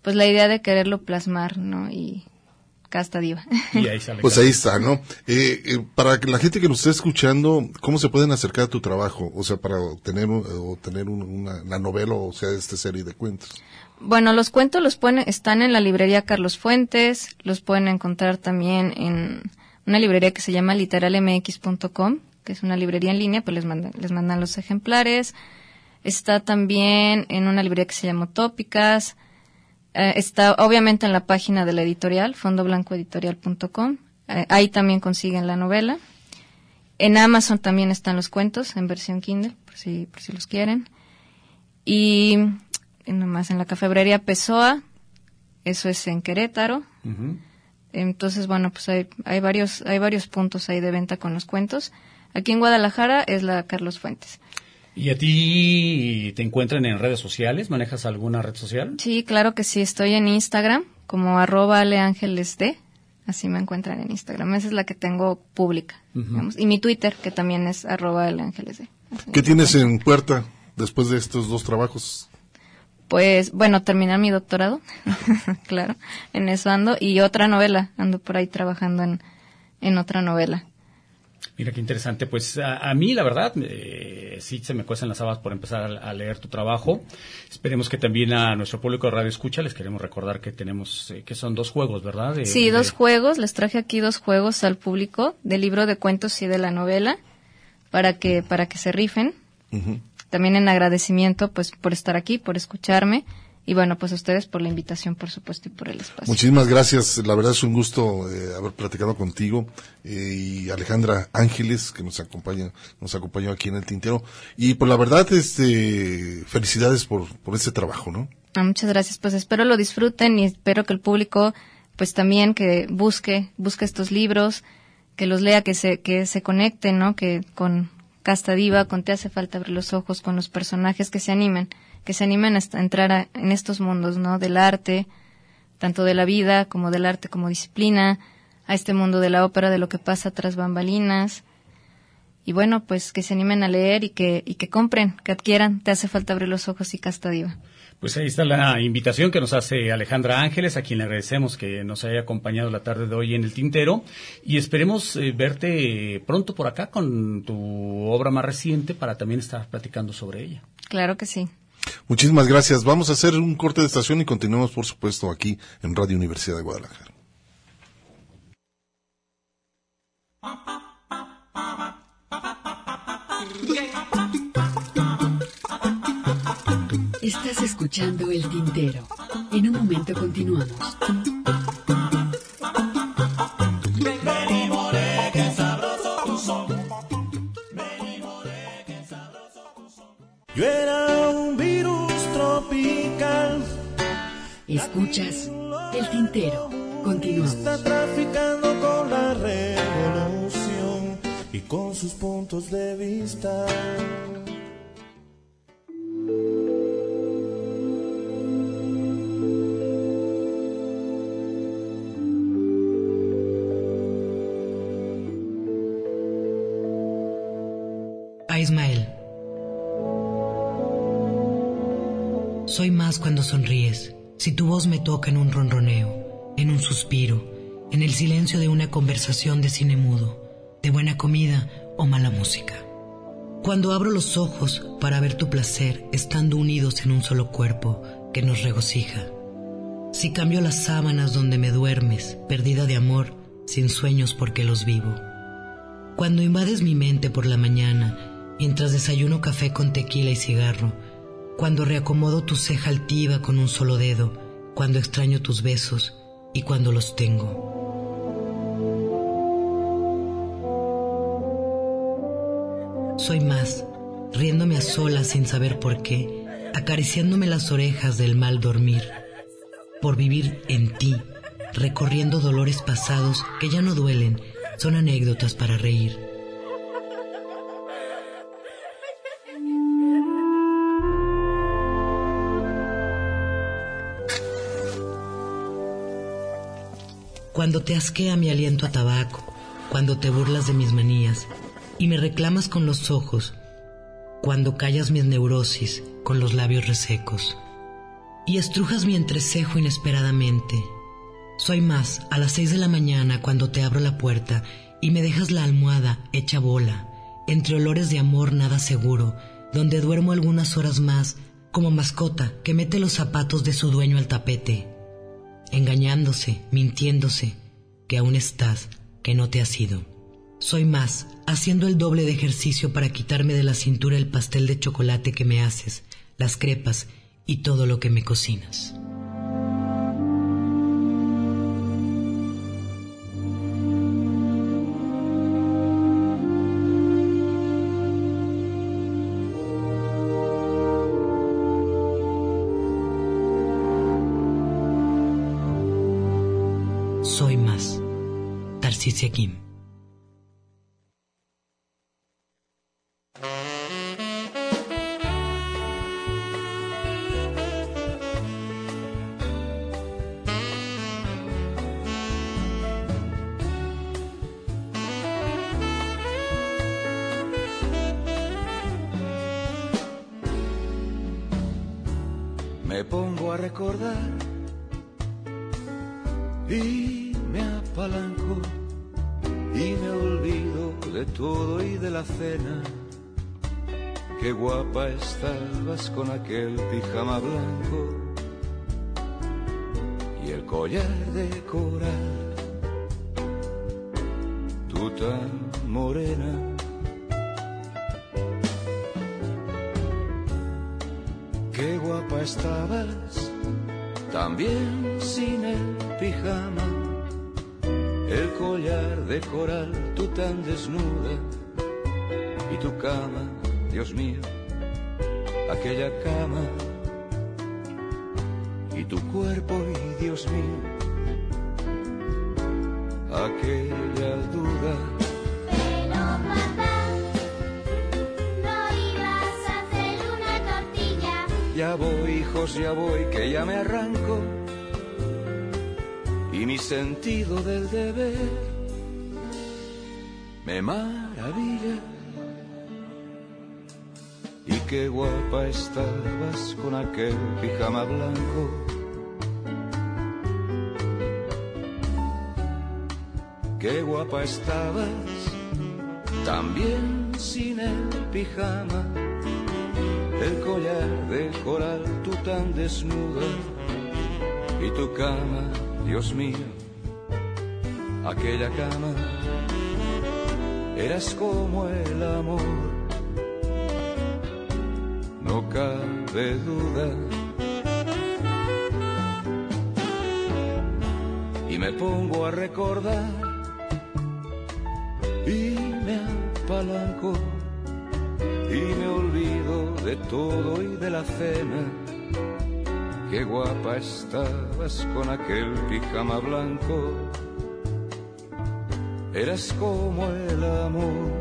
pues la idea de quererlo plasmar, ¿no? Y, Casta Diva. pues ahí está, ¿no? Eh, eh, para la gente que nos esté escuchando, ¿cómo se pueden acercar a tu trabajo? O sea, para tener, o tener una, novela, o sea, esta serie de cuentos. Bueno, los cuentos los pueden, están en la librería Carlos Fuentes, los pueden encontrar también en una librería que se llama literalmx.com, que es una librería en línea, pues les mandan, les mandan los ejemplares. Está también en una librería que se llama Tópicas, eh, está obviamente en la página de la editorial, fondoblancoeditorial.com. Eh, ahí también consiguen la novela. En Amazon también están los cuentos en versión Kindle, por si, por si los quieren. Y nomás en la cafebrería Pessoa Eso es en Querétaro. Entonces, bueno, pues hay, hay, varios, hay varios puntos ahí de venta con los cuentos. Aquí en Guadalajara es la Carlos Fuentes. ¿Y a ti te encuentran en redes sociales? ¿Manejas alguna red social? Sí, claro que sí. Estoy en Instagram como arroba aleangelesd. Así me encuentran en Instagram. Esa es la que tengo pública. Y mi Twitter, que también es arroba aleangelesd. ¿Qué tienes en puerta después de estos dos trabajos? Pues, bueno, terminar mi doctorado, <laughs> claro, en eso ando, y otra novela, ando por ahí trabajando en, en otra novela. Mira qué interesante. Pues a, mí, la verdad, eh, sí se me cuestan las habas por empezar a, leer tu trabajo. Esperemos que también a nuestro público de Radio Escucha les queremos recordar que tenemos, eh, que son dos juegos, ¿verdad? sí, dos juegos. Les traje aquí dos juegos al público del libro de cuentos y de la novela para que, para que se rifen también en agradecimiento pues por estar aquí, por escucharme y bueno, pues a ustedes por la invitación, por supuesto, y por el espacio. Muchísimas gracias. La verdad es un gusto eh, haber platicado contigo eh, y Alejandra Ángeles que nos acompaña, nos acompañó aquí en el tintero. Y por pues, la verdad, este, felicidades por por ese trabajo, ¿no? Ah, muchas gracias. Pues espero lo disfruten y espero que el público, pues también que busque, busque estos libros, que los lea, que se que se conecte, ¿no? Que con Casta Diva, con Te hace falta abrir los ojos, con los personajes que se animen, que se animen a entrar en estos mundos, ¿no? Del arte, tanto de la vida como del arte como disciplina, a este mundo de la ópera, de lo que pasa tras bambalinas. Y bueno, pues que se animen a leer y que, y que compren, que adquieran. Te hace falta abrir los ojos y Casta Diva. Pues ahí está la invitación que nos hace Alejandra Ángeles, a quien le agradecemos que nos haya acompañado la tarde de hoy en el Tintero y esperemos eh, verte pronto por acá con tu obra más reciente para también estar platicando sobre ella. Claro que sí. Muchísimas gracias. Vamos a hacer un corte de estación y continuamos, por supuesto, aquí en Radio Universidad de Guadalajara. Estás escuchando El Tintero. En un momento continuamos. Escuchas El Tintero. Continuamos. Está traficando con la revolución y con sus puntos de vista. Ismael. Soy más cuando sonríes, si tu voz me toca en un ronroneo, en un suspiro, en el silencio de una conversación de cine mudo, de buena comida o mala música. Cuando abro los ojos para ver tu placer estando unidos en un solo cuerpo que nos regocija. Si cambio las sábanas donde me duermes, perdida de amor, sin sueños porque los vivo. Cuando invades mi mente por la mañana mientras desayuno café con tequila y cigarro, cuando reacomodo tu ceja altiva con un solo dedo, cuando extraño tus besos y cuando los tengo. Soy más, riéndome a solas sin saber por qué, acariciándome las orejas del mal dormir, por vivir en ti, recorriendo dolores pasados que ya no duelen, son anécdotas para reír Cuando te asquea mi aliento a tabaco, cuando te burlas de mis manías y me reclamas con los ojos, cuando callas mis neurosis con los labios resecos y estrujas mi entrecejo inesperadamente. Soy más a las seis de la mañana cuando te abro la puerta y me dejas la almohada hecha bola, entre olores de amor nada seguro, donde duermo algunas horas más como mascota que mete los zapatos de su dueño al tapete engañándose, mintiéndose, que aún estás, que no te has ido. Soy más, haciendo el doble de ejercicio para quitarme de la cintura el pastel de chocolate que me haces, las crepas y todo lo que me cocinas. Tarcisia y me olvido de todo y de la cena. Qué guapa estabas con aquel pijama blanco y el collar de coral. Tú tan morena. Qué guapa estabas, también sin el pijama, el collar de coral, tú tan desnuda, y tu cama, Dios mío, aquella cama, y tu cuerpo, y Dios mío, aquella duda. Pero papá, no ibas a hacer una tortilla. Ya voy, hijos, ya voy, que ya me arranco. Y mi sentido del deber me maravilla. Y qué guapa estabas con aquel pijama blanco. Qué guapa estabas, también sin el pijama el collar de coral, tú tan desnuda, y tu cama, Dios mío, aquella cama, eras como el amor, no cabe duda. Y me pongo a recordar y me apalanco y me olvido de todo y de la cena. Qué guapa estabas con aquel pijama blanco. Eras como el amor,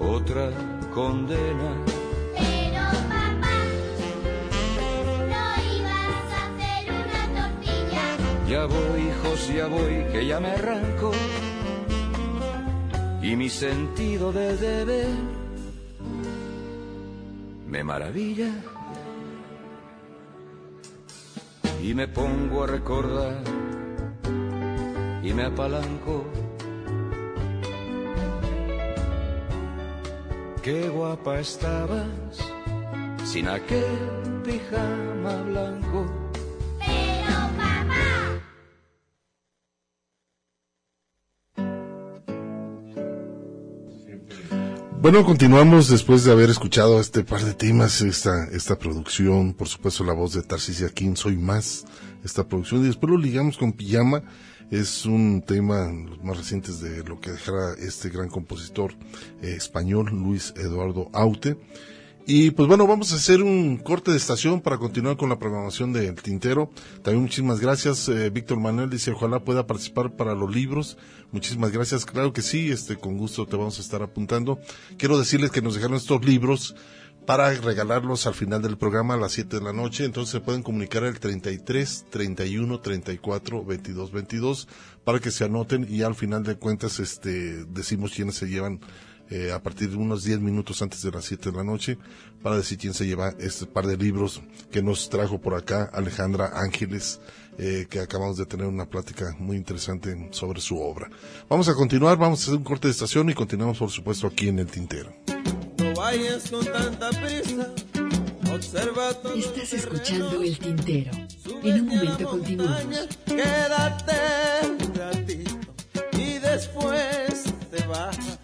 otra condena. Pero papá, no ibas a hacer una tortilla. Ya voy, hijos, ya voy, que ya me arranco. Y mi sentido del deber me maravilla. Y me pongo a recordar y me apalanco. Qué guapa estabas sin aquel pijama blanco. Bueno, continuamos después de haber escuchado este par de temas, esta, esta producción, por supuesto la voz de Tarcisia King, Soy Más, esta producción, y después lo ligamos con Pijama, es un tema, los más recientes de lo que dejara este gran compositor eh, español, Luis Eduardo Aute. Y pues bueno, vamos a hacer un corte de estación para continuar con la programación del Tintero. También muchísimas gracias, eh, Víctor Manuel dice, ojalá pueda participar para los libros. Muchísimas gracias, claro que sí, este, con gusto te vamos a estar apuntando. Quiero decirles que nos dejaron estos libros para regalarlos al final del programa a las 7 de la noche. Entonces se pueden comunicar al 33 31 34 22 22 para que se anoten y al final de cuentas este decimos quiénes se llevan eh, a partir de unos 10 minutos antes de las 7 de la noche para decir quién se lleva este par de libros que nos trajo por acá Alejandra Ángeles eh, que acabamos de tener una plática muy interesante sobre su obra. Vamos a continuar, vamos a hacer un corte de estación y continuamos por supuesto aquí en el Tintero. No vayas con tanta prisa. Observa todo Estás escuchando El Tintero. En un momento continuamos. Quédate un ratito y después te vas.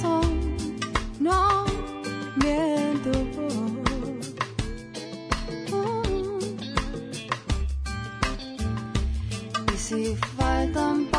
Corazón, no miento. Y si faltan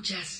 Escuchas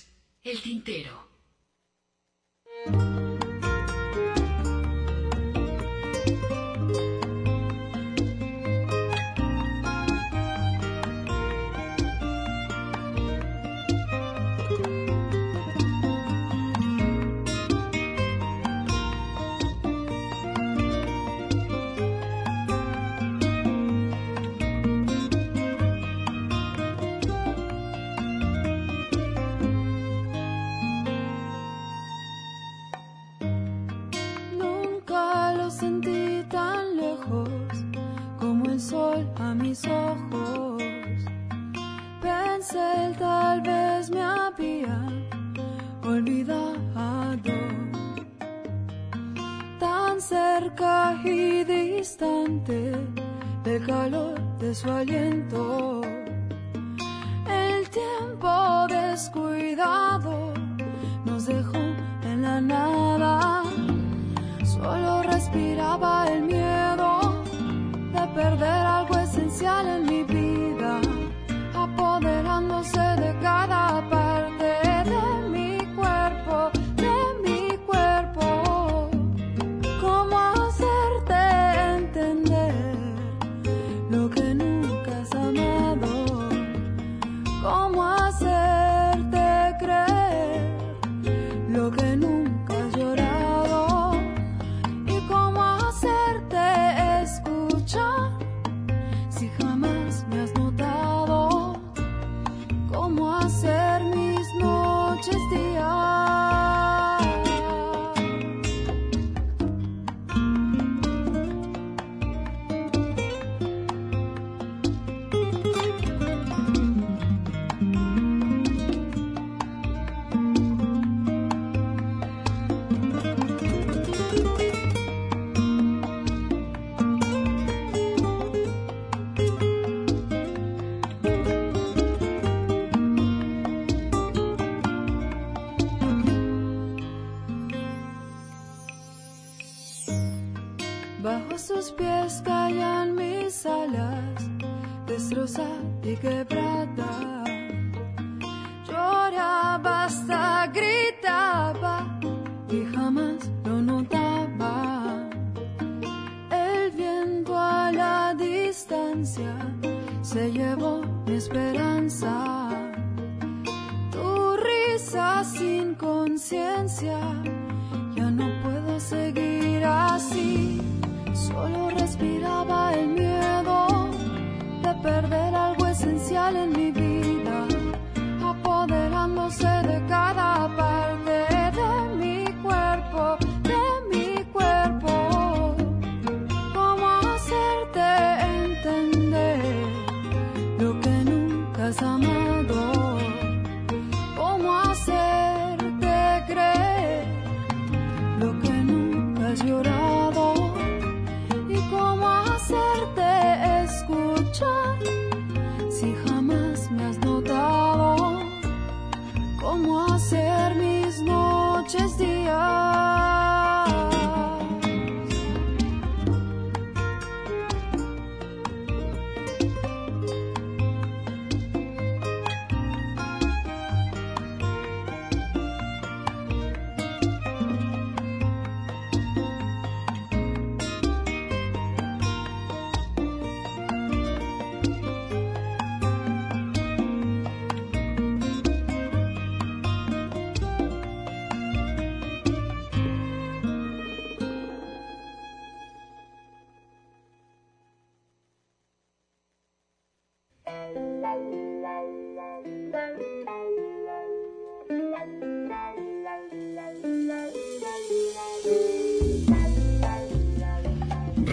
rosa di quebrar.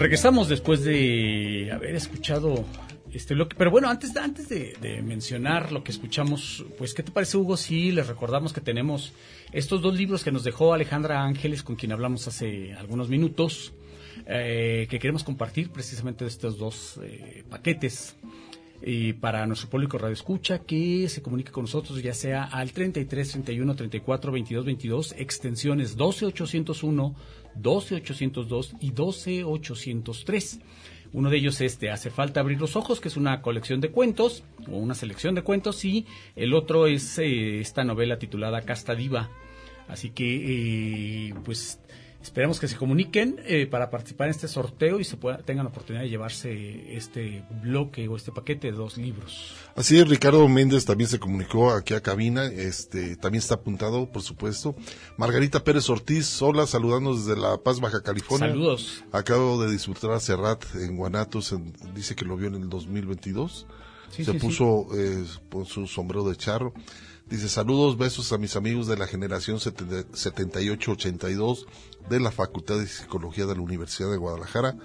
Regresamos después de haber escuchado este bloque. Pero bueno, antes, antes de, de mencionar lo que escuchamos, pues, ¿qué te parece, Hugo? Si les recordamos que tenemos estos dos libros que nos dejó Alejandra Ángeles, con quien hablamos hace algunos minutos, eh, que queremos compartir precisamente de estos dos eh, paquetes. Y para nuestro público Radio Escucha, que se comunique con nosotros, ya sea al 33 31 34 22 22, extensiones 12 801, 12 802 y 12 803. Uno de ellos es Te hace falta abrir los ojos, que es una colección de cuentos, o una selección de cuentos, y el otro es eh, esta novela titulada Casta Diva. Así que, eh, pues, esperamos que se comuniquen eh, para participar en este sorteo y se pueda, tengan la oportunidad de llevarse este bloque o este paquete de dos libros. Así es, Ricardo Méndez también se comunicó aquí a cabina, este, también está apuntado, por supuesto. Margarita Pérez Ortiz, hola, saludándonos desde La Paz, Baja California. Saludos. Acabo de disfrutar a Serrat en Guanatos, en- dice que lo vio en el 2022. Sí, se sí, puso eh, con su sombrero de charro. Dice, saludos, besos a mis amigos de la generación 78-82 de la Facultad de Psicología de la Universidad de Guadalajara.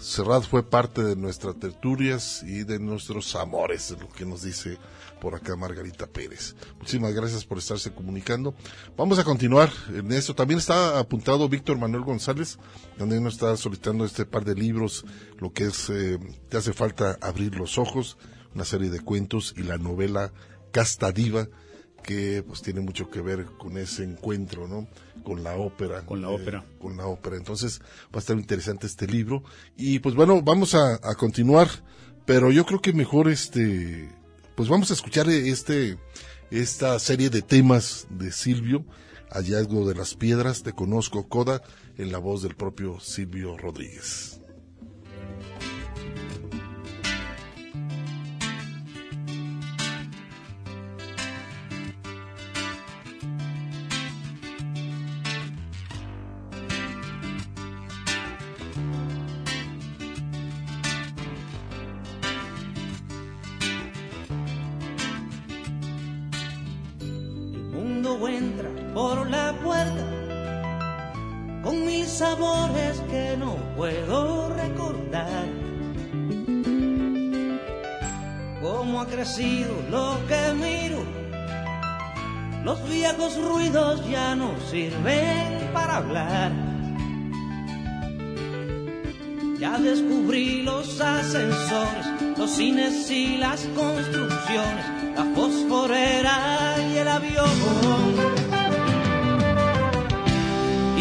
Serrat fue parte de nuestras tertulias y de nuestros amores, es lo que nos dice por acá Margarita Pérez. Muchísimas gracias por estarse comunicando. Vamos a continuar en esto. También está apuntado Víctor Manuel González, también nos está solicitando este par de libros, lo que es eh, Te hace falta abrir los ojos, una serie de cuentos y la novela Casta Diva, que pues tiene mucho que ver con ese encuentro, ¿no? Con la ópera. Con la eh, ópera. con la ópera. Entonces va a estar interesante este libro. Y pues bueno, vamos a, a continuar, pero yo creo que mejor este, pues vamos a escuchar este, esta serie de temas de Silvio, Hallazgo de las Piedras, Te Conozco Coda, en la voz del propio Silvio Rodríguez. Sirven para hablar. Ya descubrí los ascensores, los cines y las construcciones, la fosforera y el avión.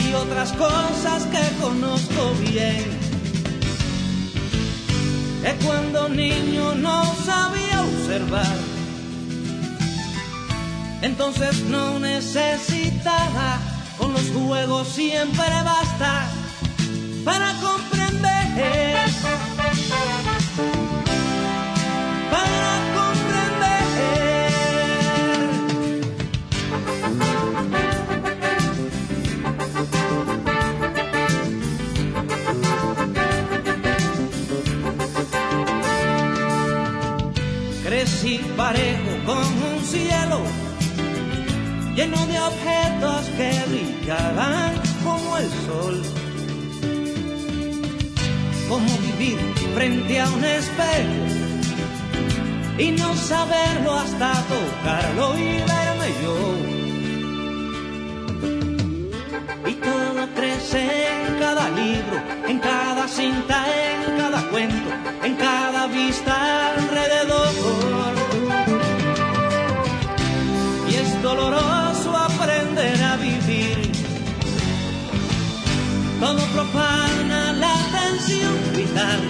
Y otras cosas que conozco bien. que cuando niño no sabía observar. Entonces no con los juegos siempre basta para comprender. Para parejo con un cielo lleno de objetos que brillaban como el sol. Como vivir frente a un espejo y no saberlo hasta tocarlo y verme yo. Y todo crece en cada libro, en cada cinta, en cada cuento, en cada vista alrededor. Y es doloroso Todo profana la atención vital.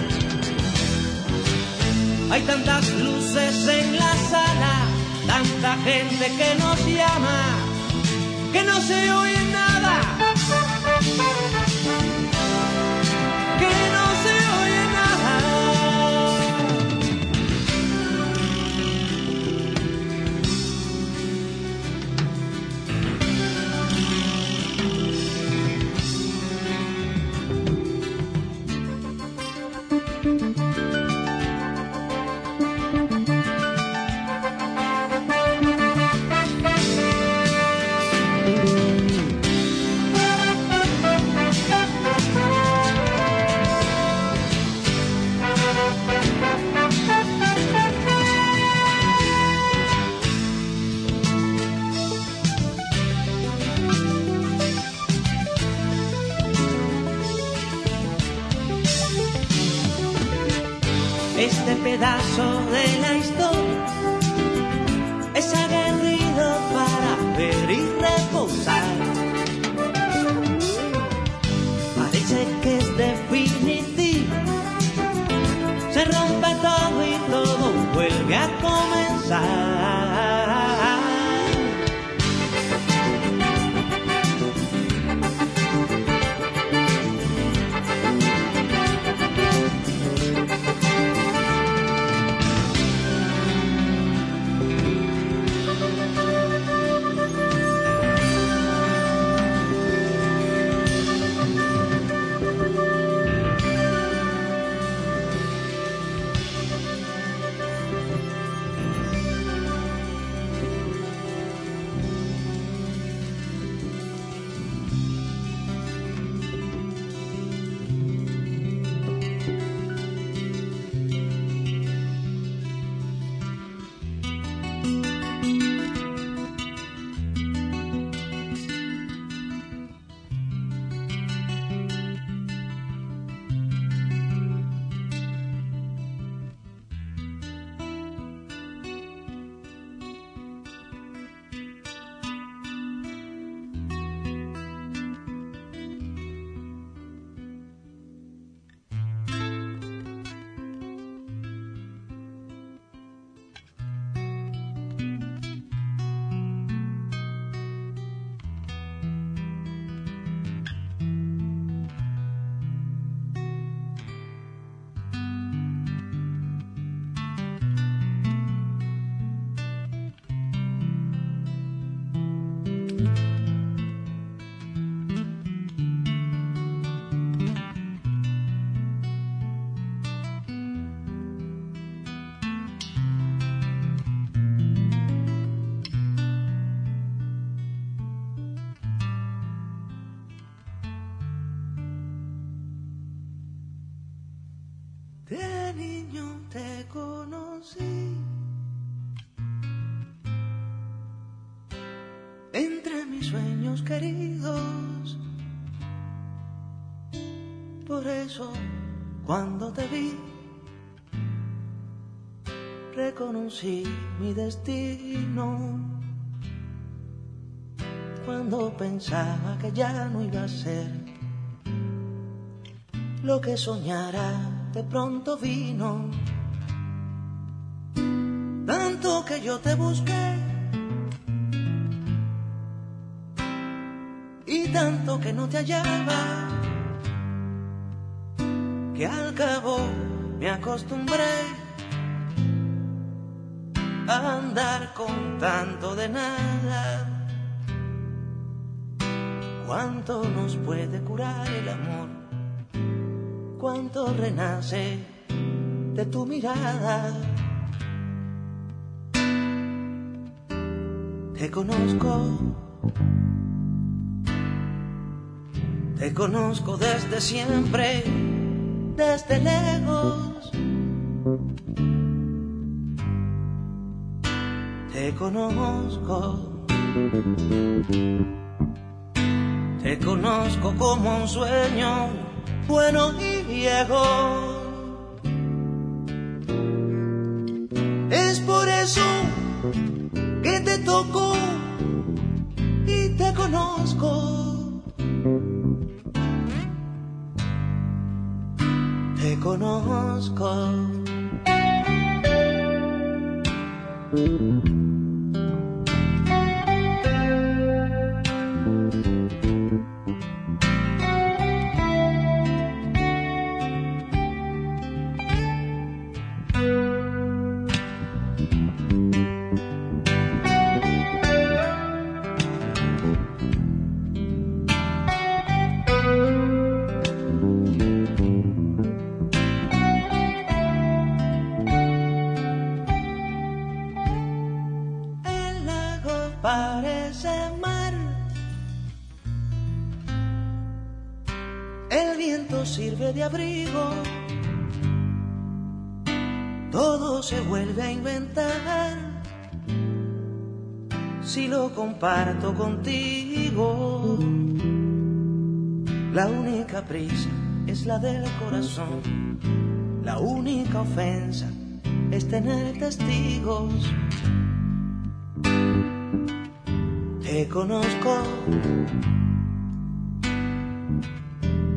Hay tantas luces en la sala, tanta gente que nos llama, que no se oye nada. Queridos. Por eso, cuando te vi, reconocí mi destino. Cuando pensaba que ya no iba a ser lo que soñara de pronto vino. Tanto que yo te busqué. Tanto que no te hallaba. Que al cabo me acostumbré a andar con tanto de nada. ¿Cuánto nos puede curar el amor? ¿Cuánto renace de tu mirada? Te conozco, te conozco desde siempre, desde lejos. Te conozco. Te conozco como un sueño bueno y viejo. Es por eso que te toco y te conozco. Te conozco. De abrigo. Todo se vuelve a inventar. Si lo comparto contigo, la única prisa es la del corazón. La única ofensa es tener testigos. Te conozco,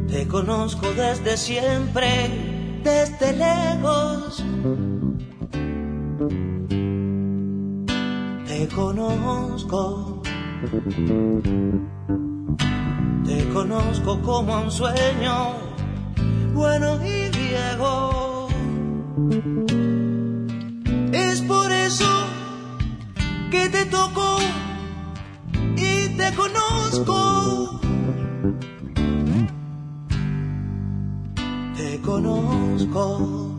te conozco desde siempre, desde lejos. Te conozco, te conozco como un sueño bueno y viejo. Es por eso que te toco y te conozco. Conozco.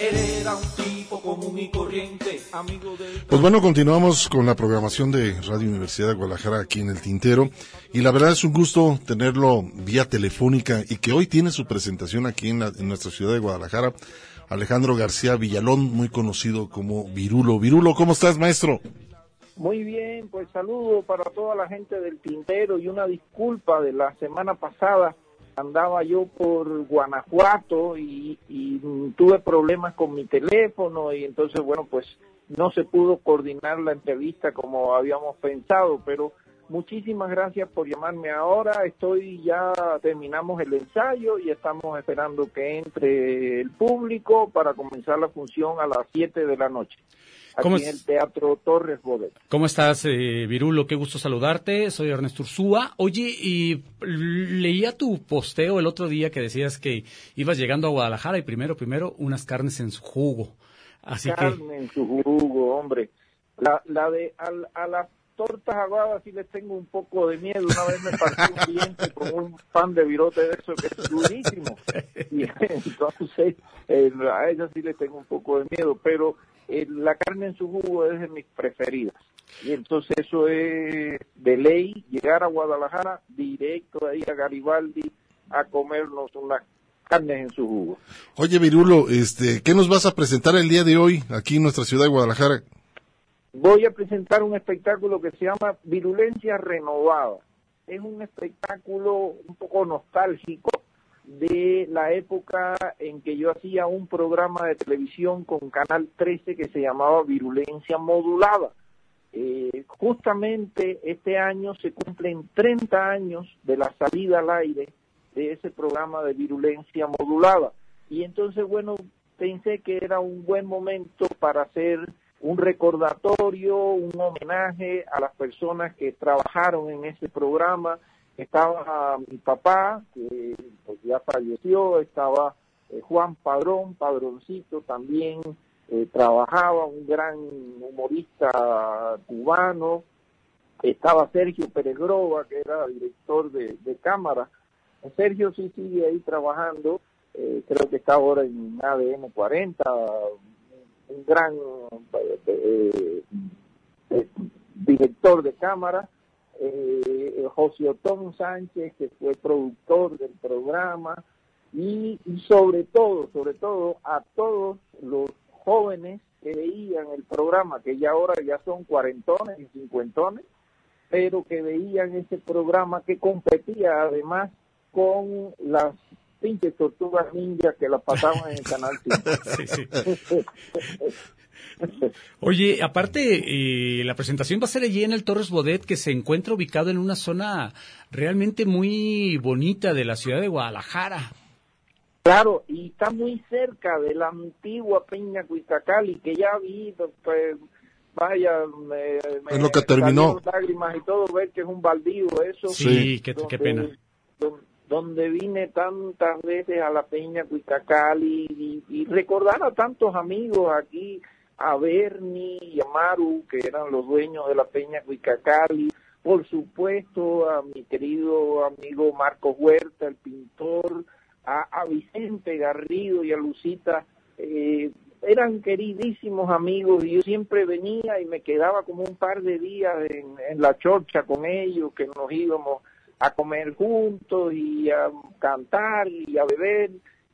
Él era un tipo común y corriente, amigo del... Pues bueno, continuamos con la programación de Radio Universidad de Guadalajara aquí en el Tintero. Y la verdad es un gusto tenerlo vía telefónica y que hoy tiene su presentación aquí en, la- en nuestra ciudad de Guadalajara. Alejandro García Villalón, muy conocido como Virulo. Virulo, ¿cómo estás, maestro? Muy bien, pues saludo para toda la gente del Tintero y una disculpa de la semana pasada. Andaba yo por Guanajuato y, tuve problemas con mi teléfono y entonces, bueno, pues no se pudo coordinar la entrevista como habíamos pensado, pero muchísimas gracias por llamarme ahora. Estoy ya, terminamos el ensayo y estamos esperando que entre el público para comenzar la función a las 7 de la noche aquí ¿Cómo en es? el Teatro Torres Bodet. ¿Cómo estás, eh, Virulo? Qué gusto saludarte. Soy Ernesto Ursúa. Oye, y leía tu posteo el otro día que decías que ibas llegando a Guadalajara y primero, primero, unas carnes en su jugo. Así que, carne en su jugo, hombre. La, la de al- a, las tortas aguadas sí les tengo un poco de miedo. Una vez me partí un diente con un pan de virote de eso que es durísimo. Y <laughs> entonces eh, a ella sí les tengo un poco de miedo, pero eh, la carne en su jugo es de mis preferidas. Y entonces eso es de ley, llegar a Guadalajara directo ahí a Garibaldi a comernos unas carnes en su jugo. Oye, Virulo, este, ¿qué nos vas a presentar el día de hoy aquí en nuestra ciudad de Guadalajara? voy a presentar un espectáculo que se llama Virulencia Renovada. Es un espectáculo un poco nostálgico de la época en que yo hacía un programa de televisión con Canal 13 que se llamaba Virulencia Modulada. Eh, justamente este año se cumplen 30 años de la salida al aire de ese programa de virulencia modulada. Y entonces, bueno, pensé que era un buen momento para hacer un recordatorio, un homenaje a las personas que trabajaron en ese programa. Estaba mi papá, que pues, ya falleció, estaba eh, Juan Padrón, Padroncito también eh, trabajaba, un gran humorista cubano. Estaba Sergio Peregrova, que era director de, de cámara. Sergio sí sigue ahí trabajando, eh, creo que está ahora en ADN 40, un gran eh, director de cámara, eh, José Otón Sánchez, que fue productor del programa, y, y sobre todo, sobre todo, a todos los jóvenes que veían el programa, que ya ahora ya son cuarentones y cincuentones, pero que veían ese programa que competía además con las pinches tortugas ninjas que las pasaban en el canal 5. <laughs> <laughs> oye, aparte, eh, la presentación va a ser allí en el Torres Bodet, que se encuentra ubicado en una zona realmente muy bonita de la ciudad de Guadalajara. Claro, y está muy cerca de la antigua Peña Cuitacali, que ya vi, pues, vaya, me, me Es lo que terminó. lágrimas y todo, ver que es un baldío eso. Sí, qué, qué pena. don- donde vine tantas veces a la Peña Cuitacali y, y recordar a tantos amigos aquí, a Bernie y a Maru, que eran los dueños de la Peña Cuitacali, por supuesto a mi querido amigo Marco Huerta, el pintor, a, a Vicente Garrido y a Lucita, eh, eran queridísimos amigos y yo siempre venía y me quedaba como un par de días en, en la chorcha con ellos, que nos íbamos a comer juntos y a cantar y a beber.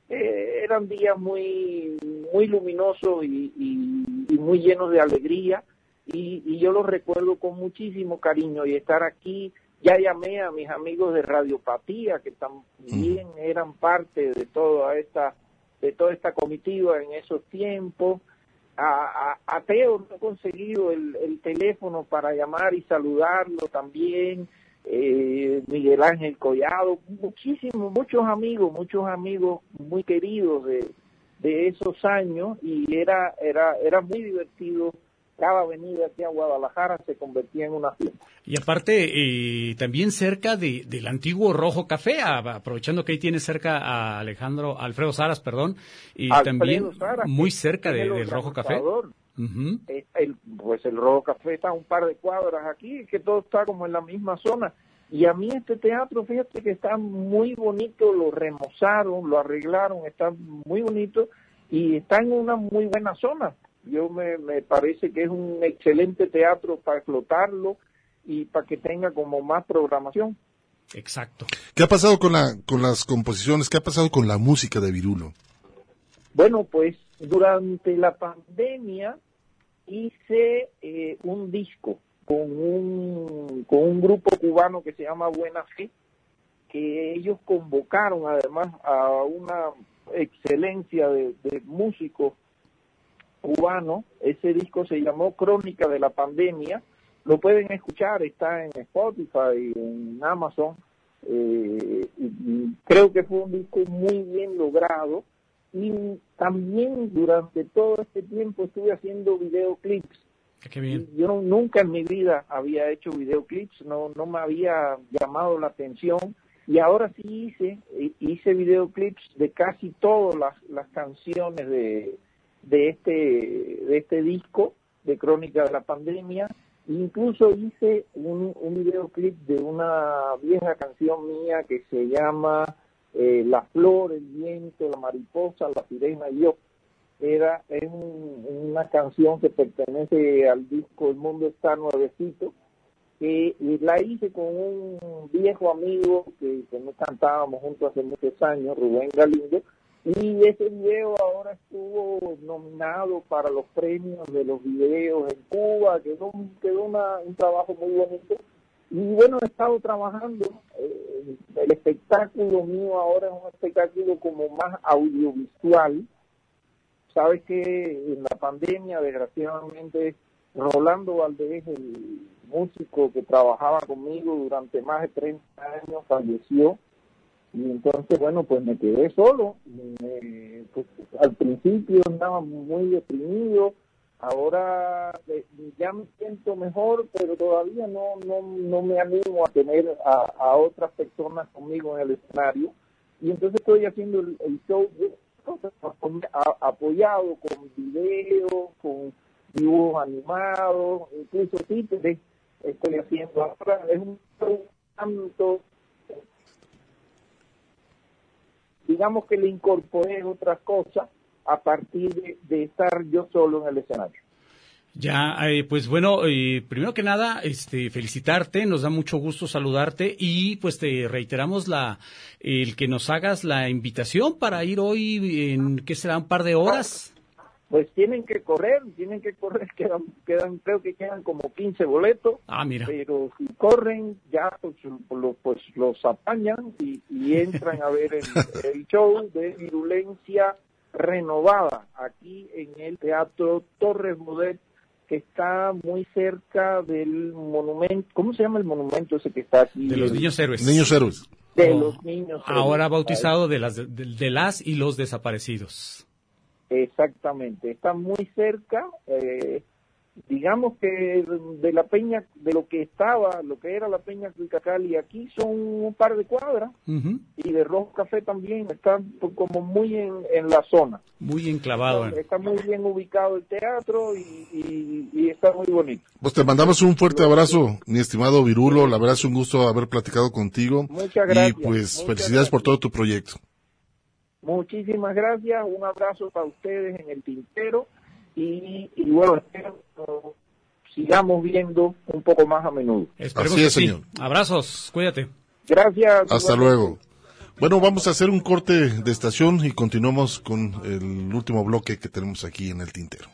Eh, eran días muy, muy luminosos y, y- y muy llenos de alegría y, y yo los recuerdo con muchísimo cariño y estar aquí. Ya llamé a mis amigos de Radiopatía que también eran parte de toda esta de toda esta comitiva en esos tiempos. A, a, a Teo no he conseguido el, el teléfono para llamar y saludarlo también. Eh, Miguel Ángel Collado, muchísimos, muchos amigos, muchos amigos muy queridos de, de esos años y era, era, era muy divertido. Cada venida aquí a Guadalajara se convertía en una fiesta. Y aparte, eh, también cerca de, del antiguo Rojo Café, aprovechando que ahí tiene cerca a Alejandro, Alfredo Saras, perdón, y Alfredo también Saras, muy cerca de- del Rojo Café. Eh, el, pues el Rojo Café está a un par de cuadras aquí, que todo está como en la misma zona. Y a mí este teatro, fíjate que está muy bonito, lo remozaron, lo arreglaron, está muy bonito y está en una muy buena zona. Yo me, me parece que es un excelente teatro para explotarlo y para que tenga como más programación. Exacto. ¿Qué ha pasado con, la, con las composiciones? ¿Qué ha pasado con la música de Virulo? Bueno, pues durante la pandemia hice eh, un disco con un, con un grupo cubano que se llama Buena Fe, que ellos convocaron además a una excelencia de, músicos cubanos. Ese disco se llamó Crónica de la Pandemia. Lo pueden escuchar, está en Spotify, en Amazon. Eh, creo que fue un disco muy bien logrado y también durante todo este tiempo estuve haciendo videoclips. Qué bien. Yo nunca en mi vida había hecho videoclips, no, no me había llamado la atención y ahora sí hice, hi- hice videoclips de casi todas las, las canciones de, de, este, de este disco de Crónica de la Pandemia. Incluso hice un, un videoclip de una vieja canción mía que se llama eh, La flor, el viento, la mariposa, la sirena y yo. Era es un- una canción que pertenece al disco El mundo está nuevecito que la hice con un viejo amigo que, que nos cantábamos juntos hace muchos años, Rubén Galindo, y ese video ahora estuvo nominado para los premios de los videos en Cuba, quedó, quedó una- un trabajo muy bonito. Y bueno, he estado trabajando, eh, el espectáculo mío ahora es un espectáculo como más audiovisual. Sabes que en la pandemia, desgraciadamente, Rolando Valdés, el músico que trabajaba conmigo durante más de 30 años, falleció. Y entonces, bueno, pues me quedé solo. Pues, al principio andaba muy deprimido. Ahora eh, ya me siento mejor, pero todavía no, no, no me animo a tener a, a otras personas conmigo en el escenario. Y entonces estoy haciendo el, show apoyado con videos, con dibujos animados, incluso títeres estoy haciendo ahora. Es un show tanto digamos que le incorporé otras cosas a partir de, de estar yo solo en el escenario. Ya, eh, pues bueno, eh, primero que nada, este, felicitarte, nos da mucho gusto saludarte y pues te reiteramos la, el que nos hagas la invitación para ir hoy en, ¿qué será? Un par de horas. Pues tienen que correr, tienen que correr, <laughs> quedan, quedan creo que quedan como 15 boletos, Ah, mira. pero si corren ya pues, lo- pues los apañan y, y entran a ver el, el show de virulencia renovada aquí en el Teatro Torres Bodet que está muy cerca del monumento, ¿cómo se llama el monumento ese que está aquí? De los niños héroes. Niños héroes. De Oh, los niños Ahora héroes. bautizado de las, de, de las y los desaparecidos. Exactamente, está muy cerca, eh, digamos que de la peña, de lo que estaba, lo que era la peña Cuicacali aquí son un par de cuadras y de Rojo Café también está como muy en, en la zona. Muy enclavado. en- Está muy bien ubicado el teatro y, y- y está muy bonito. Pues te mandamos un fuerte abrazo, mi estimado Virulo. La verdad es un gusto haber platicado contigo. Muchas gracias, Y pues muchas felicidades por todo tu proyecto. Muchísimas gracias, un abrazo para ustedes en el tintero y, y bueno, espero que sigamos viendo un poco más a menudo. Esperemos Así que es, sí. señor. Abrazos, cuídate. Gracias. Hasta luego. Bueno, vamos a hacer un corte de estación y continuamos con el último bloque que tenemos aquí en el tintero.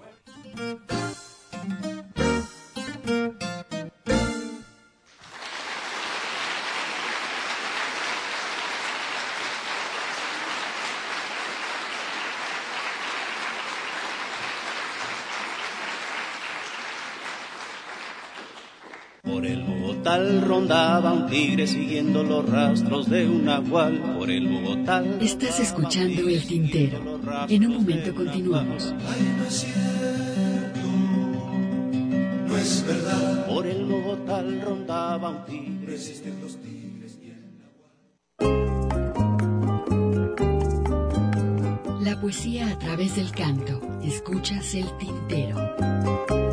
Rondaba un tigre siguiendo los rastros de un nahual. Por el Bogotá. Estás escuchando El Tintero. En un momento continuamos. No es verdad. Por el Bogotá rondaba un tigre. Resisten los tigres y el La poesía a través del canto. Escuchas El Tintero.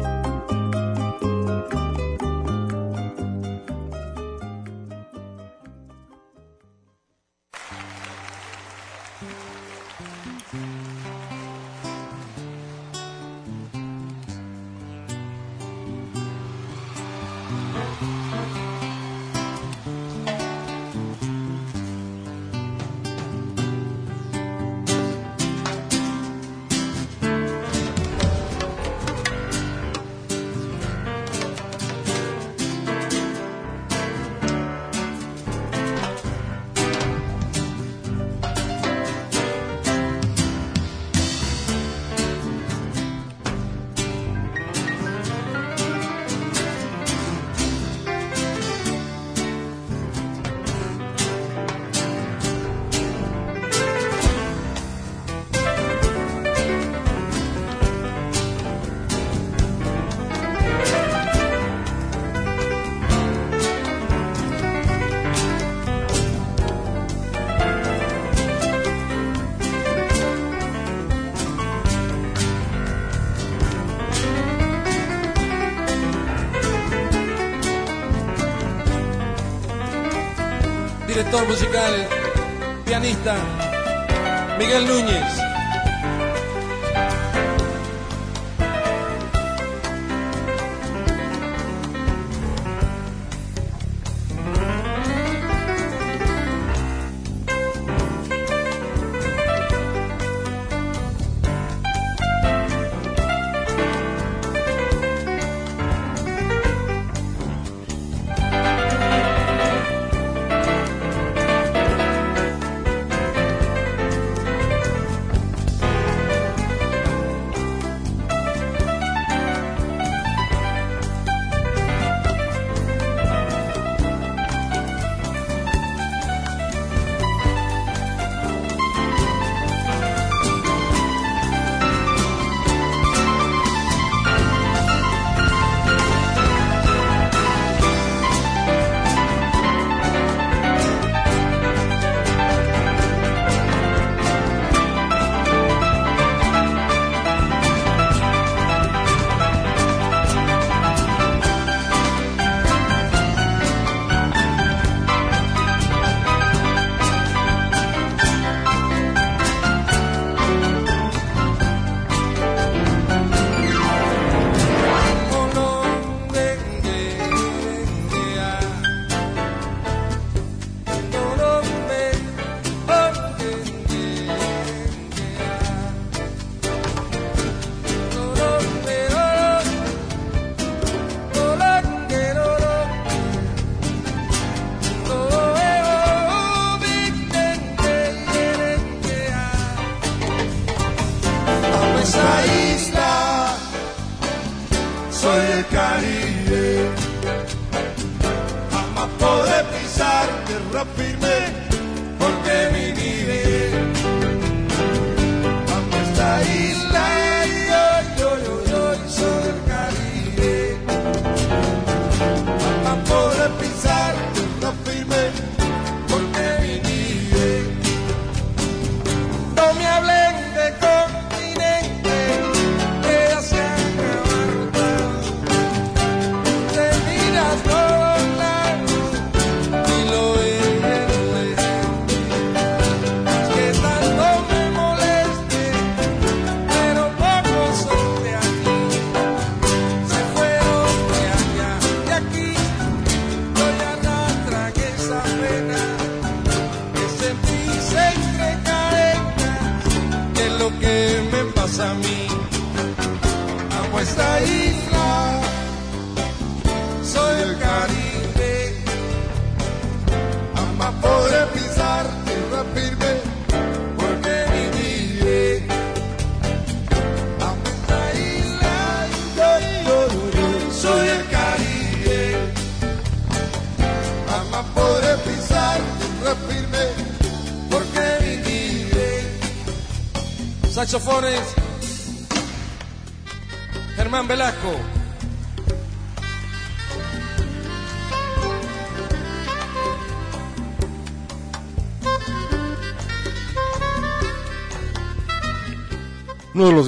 Director musical, pianista, Miguel Núñez.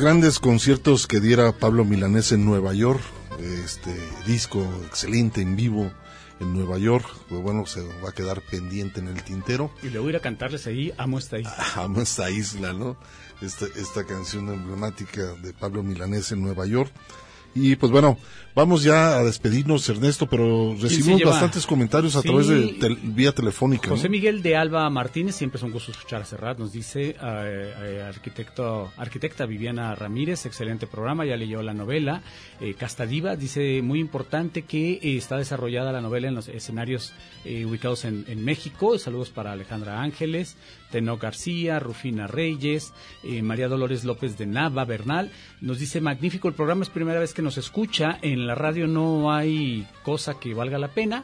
Los grandes conciertos que diera Pablo Milanés en Nueva York, este disco excelente en vivo en Nueva York, pues bueno, se va a quedar pendiente en el tintero. Y luego ir a cantarles ahí, amo esta isla. <laughs> Amo esta isla, ¿no? Esta, esta canción emblemática de Pablo Milanés en Nueva York. Y pues bueno, vamos ya a despedirnos, Ernesto, pero recibimos bastantes comentarios a Sí. través de tel- vía telefónica. ¿no? José Miguel de Alba Martínez, siempre es un gusto escuchar a Serrat, nos dice, eh, eh, arquitecto, arquitecta Viviana Ramírez, excelente programa, ya leyó la novela. Eh, Castadiva dice, muy importante que eh, está desarrollada la novela en los escenarios eh, ubicados en, en México. Saludos para Alejandra Ángeles, Teno García, Rufina Reyes, eh, María Dolores López de Nava, Bernal. Nos dice, magnífico el programa, es primera vez que nos escucha. En la radio no hay cosa que valga la pena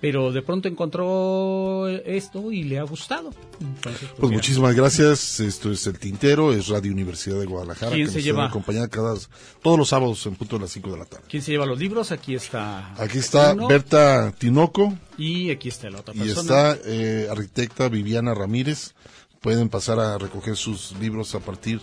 pero de pronto encontró esto y le ha gustado. Entonces, Pues mira, muchísimas gracias. Esto es El Tintero, es Radio Universidad de Guadalajara. ¿Quién que se nos lleva? acompañar cada, todos los sábados en punto de las 5 de la tarde. ¿Quién se lleva los libros? Aquí está. Aquí está uno, Berta Tinoco Y aquí está la otra y persona. está eh, arquitecta Viviana Ramírez. Pueden pasar a recoger sus libros a partir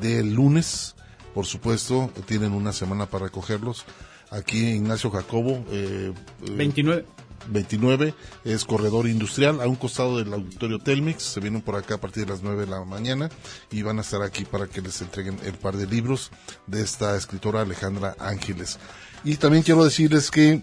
del lunes. Por supuesto, tienen una semana para recogerlos. Aquí Ignacio Jacobo. eh, eh, 29. 29 es corredor industrial a un costado del auditorio Telmex. Se vienen por acá a partir de las 9 de la mañana y van a estar aquí para que les entreguen el par de libros de esta escritora Alejandra Ángeles. Y también quiero decirles que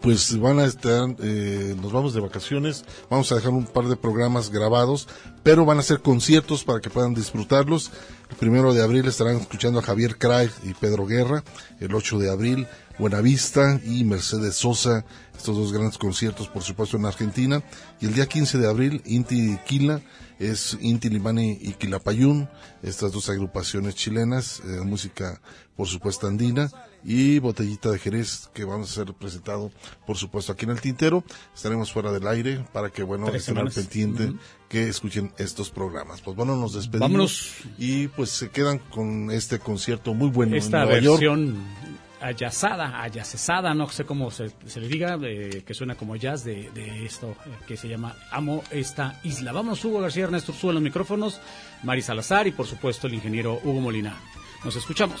pues van a estar, eh, nos vamos de vacaciones, vamos a dejar un par de programas grabados, pero van a ser conciertos para que puedan disfrutarlos. El primero de abril estarán escuchando a Javier Craig y Pedro Guerra, el 8 de abril Buenavista y Mercedes Sosa, estos dos grandes conciertos por supuesto en Argentina, y el día 15 de abril Inti Quila, es Inti Limani y Quilapayún, estas dos agrupaciones chilenas, eh, música por supuesto andina, y Botellita de Jerez, que vamos a ser presentado, por supuesto, aquí en el Tintero. Estaremos fuera del aire para que, bueno, Tres estén al semanas. pendiente Ujú. que escuchen estos programas. Pues bueno, nos despedimos. Vámonos. Y pues se quedan con este concierto muy bueno Esta en Nueva York. versión ayazada, ayacesada, no sé cómo se, se le diga, eh, que suena como jazz de, de esto eh, que se llama Amo esta isla. Vamos, Hugo García, Ernesto Ursúa los micrófonos, Mari Salazar y por supuesto el ingeniero Hugo Molina. Nos escuchamos.